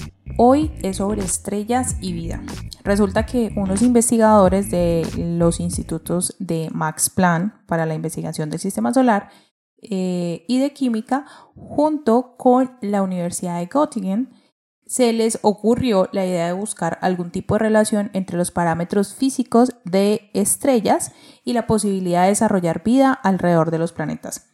Hoy es sobre estrellas y vida. Resulta que unos investigadores de los institutos de Max Planck para la investigación del sistema solar eh, y de química, junto con la Universidad de Göttingen, se les ocurrió la idea de buscar algún tipo de relación entre los parámetros físicos de estrellas y la posibilidad de desarrollar vida alrededor de los planetas.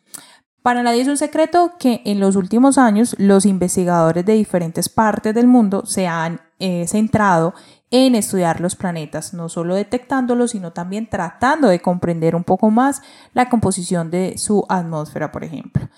Para nadie es un secreto que en los últimos años los investigadores de diferentes partes del mundo se han eh, centrado en estudiar los planetas, no solo detectándolos, sino también tratando de comprender un poco más la composición de su atmósfera, por ejemplo.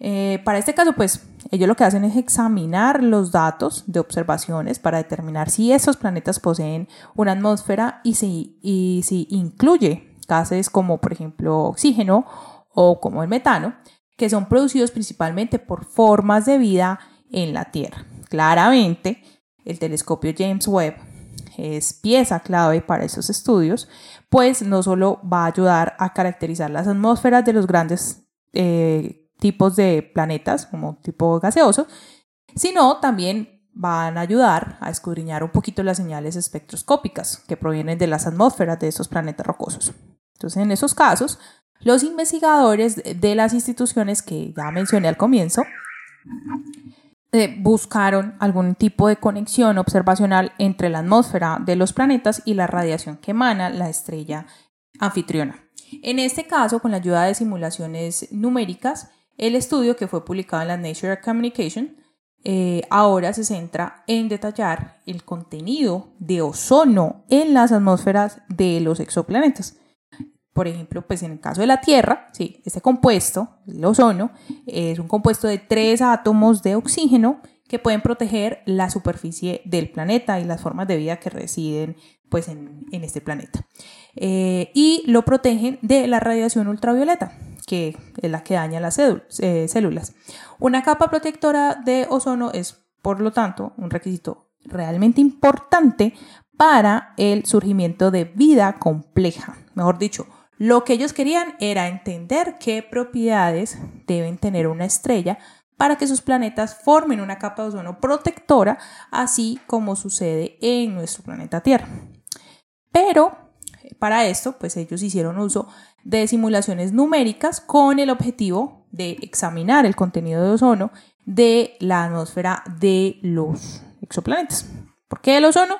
Eh, para este caso, pues ellos lo que hacen es examinar los datos de observaciones para determinar si esos planetas poseen una atmósfera y si, y si incluye gases como por ejemplo oxígeno o como el metano, que son producidos principalmente por formas de vida en la Tierra. Claramente, el telescopio James Webb es pieza clave para esos estudios, pues no solo va a ayudar a caracterizar las atmósferas de los grandes eh, tipos de planetas, como tipo gaseoso, sino también van a ayudar a escudriñar un poquito las señales espectroscópicas que provienen de las atmósferas de estos planetas rocosos. Entonces, en esos casos, los investigadores de las instituciones que ya mencioné al comienzo eh, buscaron algún tipo de conexión observacional entre la atmósfera de los planetas y la radiación que emana la estrella anfitriona. En este caso, con la ayuda de simulaciones numéricas, el estudio que fue publicado en la Nature Communication eh, ahora se centra en detallar el contenido de ozono en las atmósferas de los exoplanetas. Por ejemplo, pues en el caso de la Tierra, sí, este compuesto, el ozono, es un compuesto de tres átomos de oxígeno que pueden proteger la superficie del planeta y las formas de vida que residen pues, en, este planeta. Eh, y lo protegen de la radiación ultravioleta, que es la que daña las eh, células. Una capa protectora de ozono es, por lo tanto, un requisito realmente importante para el surgimiento de vida compleja. Mejor dicho, lo que ellos querían era entender qué propiedades deben tener una estrella para que sus planetas formen una capa de ozono protectora, así como sucede en nuestro planeta Tierra. Pero para esto, pues ellos hicieron uso de simulaciones numéricas con el objetivo de examinar el contenido de ozono de la atmósfera de los exoplanetas. ¿Por qué el ozono?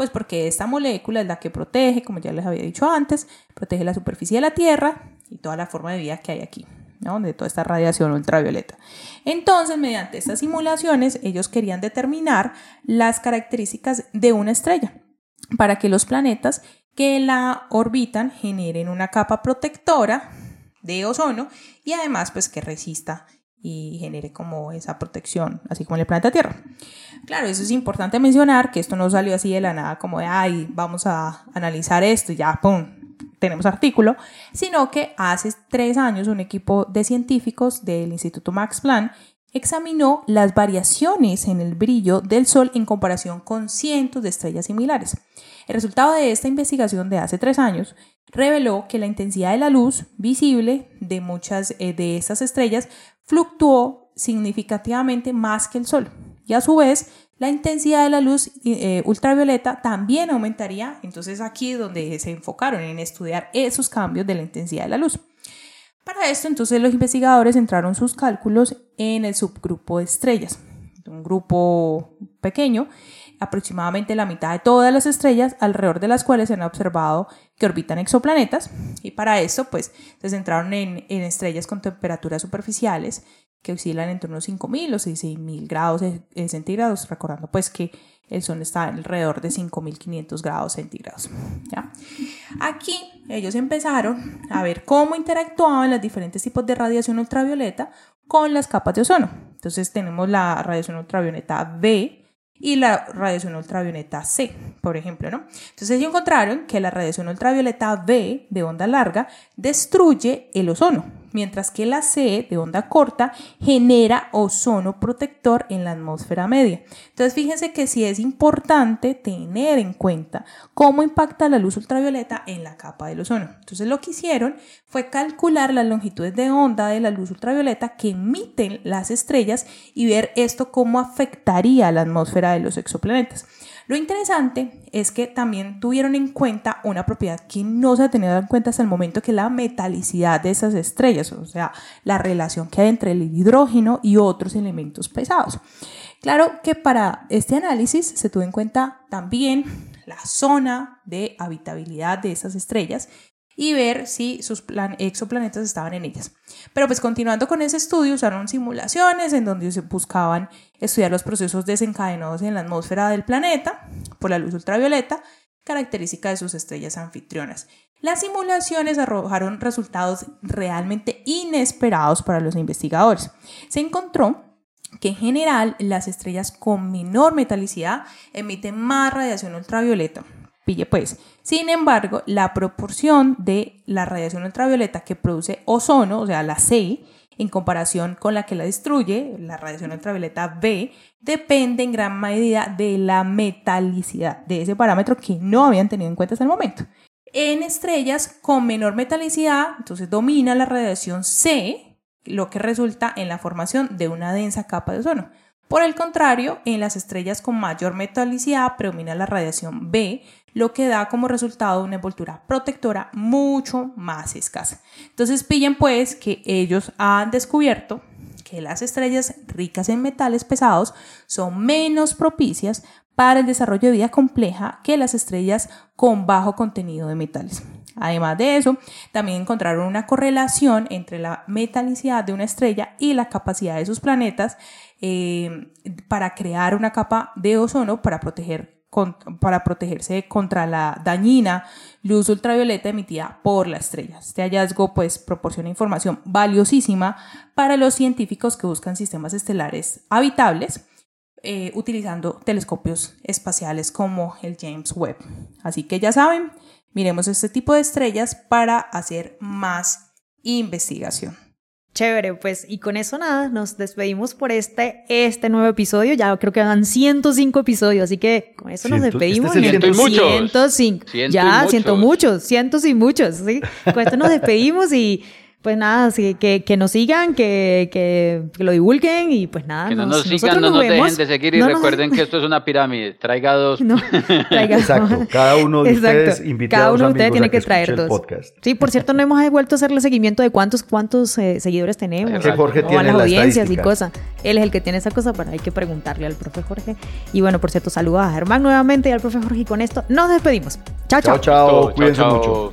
Pues porque esta molécula es la que protege, como ya les había dicho antes, protege la superficie de la Tierra y toda la forma de vida que hay aquí. ¿no? de toda esta radiación ultravioleta. Entonces, mediante estas simulaciones, ellos querían determinar las características de una estrella para que los planetas que la orbitan generen una capa protectora de ozono y además pues que resista y genere como esa protección, así como en el planeta Tierra. Claro, eso es importante mencionar, que esto no salió así de la nada, como de, ay, vamos a analizar esto y ya, ¡pum!, tenemos artículo, sino que hace tres años un equipo de científicos del Instituto Max Planck examinó las variaciones en el brillo del Sol en comparación con cientos de estrellas similares. El resultado de esta investigación de hace tres años reveló que la intensidad de la luz visible de muchas eh, de estas estrellas fluctuó significativamente más que el Sol. Y a su vez, la intensidad de la luz eh, ultravioleta también aumentaría. Entonces aquí es donde se enfocaron en estudiar esos cambios de la intensidad de la luz. Para esto, entonces los investigadores centraron sus cálculos en el subgrupo de estrellas, un grupo pequeño, aproximadamente la mitad de todas las estrellas alrededor de las cuales se han observado que orbitan exoplanetas. Y para esto, pues, se centraron en, en estrellas con temperaturas superficiales que oscilan entre unos 5.000 o 6.000 grados centígrados, recordando pues que el Sol está alrededor de 5.500 grados centígrados. ¿ya? Aquí ellos empezaron a ver cómo interactuaban los diferentes tipos de radiación ultravioleta con las capas de ozono. Entonces tenemos la radiación ultravioleta B, y la radiación ultravioleta C, por ejemplo, ¿no? Entonces ellos encontraron que la radiación ultravioleta B de onda larga destruye el ozono, mientras que la C, de onda corta, genera ozono protector en la atmósfera media. Entonces, fíjense que sí es importante tener en cuenta cómo impacta la luz ultravioleta en la capa del ozono. Entonces, lo que hicieron fue calcular las longitudes de onda de la luz ultravioleta que emiten las estrellas y ver esto cómo afectaría la atmósfera de los exoplanetas. Lo interesante es que también tuvieron en cuenta una propiedad que no se ha tenido en cuenta hasta el momento, que es la metalicidad de esas estrellas, o sea, la relación que hay entre el hidrógeno y otros elementos pesados. Claro que para este análisis se tuvo en cuenta también la zona de habitabilidad de esas estrellas y ver si sus exoplanetas estaban en ellas. Pero pues continuando con ese estudio, usaron simulaciones en donde se buscaban estudiar los procesos desencadenados en la atmósfera del planeta por la luz ultravioleta, característica de sus estrellas anfitrionas. Las simulaciones arrojaron resultados realmente inesperados para los investigadores. Se encontró que en general las estrellas con menor metalicidad emiten más radiación ultravioleta, pues. Sin embargo, la proporción de la radiación ultravioleta que produce ozono, o sea, la C, en comparación con la que la destruye, la radiación ultravioleta B, depende en gran medida de la metalicidad, de ese parámetro que no habían tenido en cuenta hasta el momento. En estrellas con menor metalicidad, entonces domina la radiación C, lo que resulta en la formación de una densa capa de ozono. Por el contrario, en las estrellas con mayor metalicidad predomina la radiación B, lo que da como resultado una envoltura protectora mucho más escasa. Entonces pillen pues que ellos han descubierto que las estrellas ricas en metales pesados son menos propicias para el desarrollo de vida compleja que las estrellas con bajo contenido de metales. Además de eso, también encontraron una correlación entre la metalicidad de una estrella y la capacidad de sus planetas eh, para crear una capa de ozono para proteger para protegerse contra la dañina luz ultravioleta emitida por la estrella. Este hallazgo pues proporciona información valiosísima para los científicos que buscan sistemas estelares habitables eh, utilizando telescopios espaciales como el James Webb. Así que ya saben, miremos este tipo de estrellas para hacer más investigación. Chévere, pues y con eso nada, nos despedimos por este, este nuevo episodio. Ya creo que van 105 episodios, así que con eso nos despedimos. Este es el 105. ya, siento muchos, cientos y muchos, ¿sí? Con esto nos despedimos y pues nada, que, que nos sigan, que, que, lo divulguen y pues nada. Que no nos, sigan, no nos, dejen de seguir y recuerden que esto es una pirámide. Traiga dos. traiga Exacto. Cada uno de ustedes invitados Cada uno de ustedes tiene que, traer dos. Sí, por cierto, no hemos vuelto a hacerle seguimiento de cuántos, cuántos eh, seguidores tenemos. Que Jorge tiene las audiencias y cosas. Él es el que tiene esa cosa, pero hay que preguntarle al profe Jorge. Y bueno, por cierto, saludos a Germán nuevamente y al profe Jorge. Y con esto nos despedimos. Chao, chao. Chao, chao. Cuídense mucho.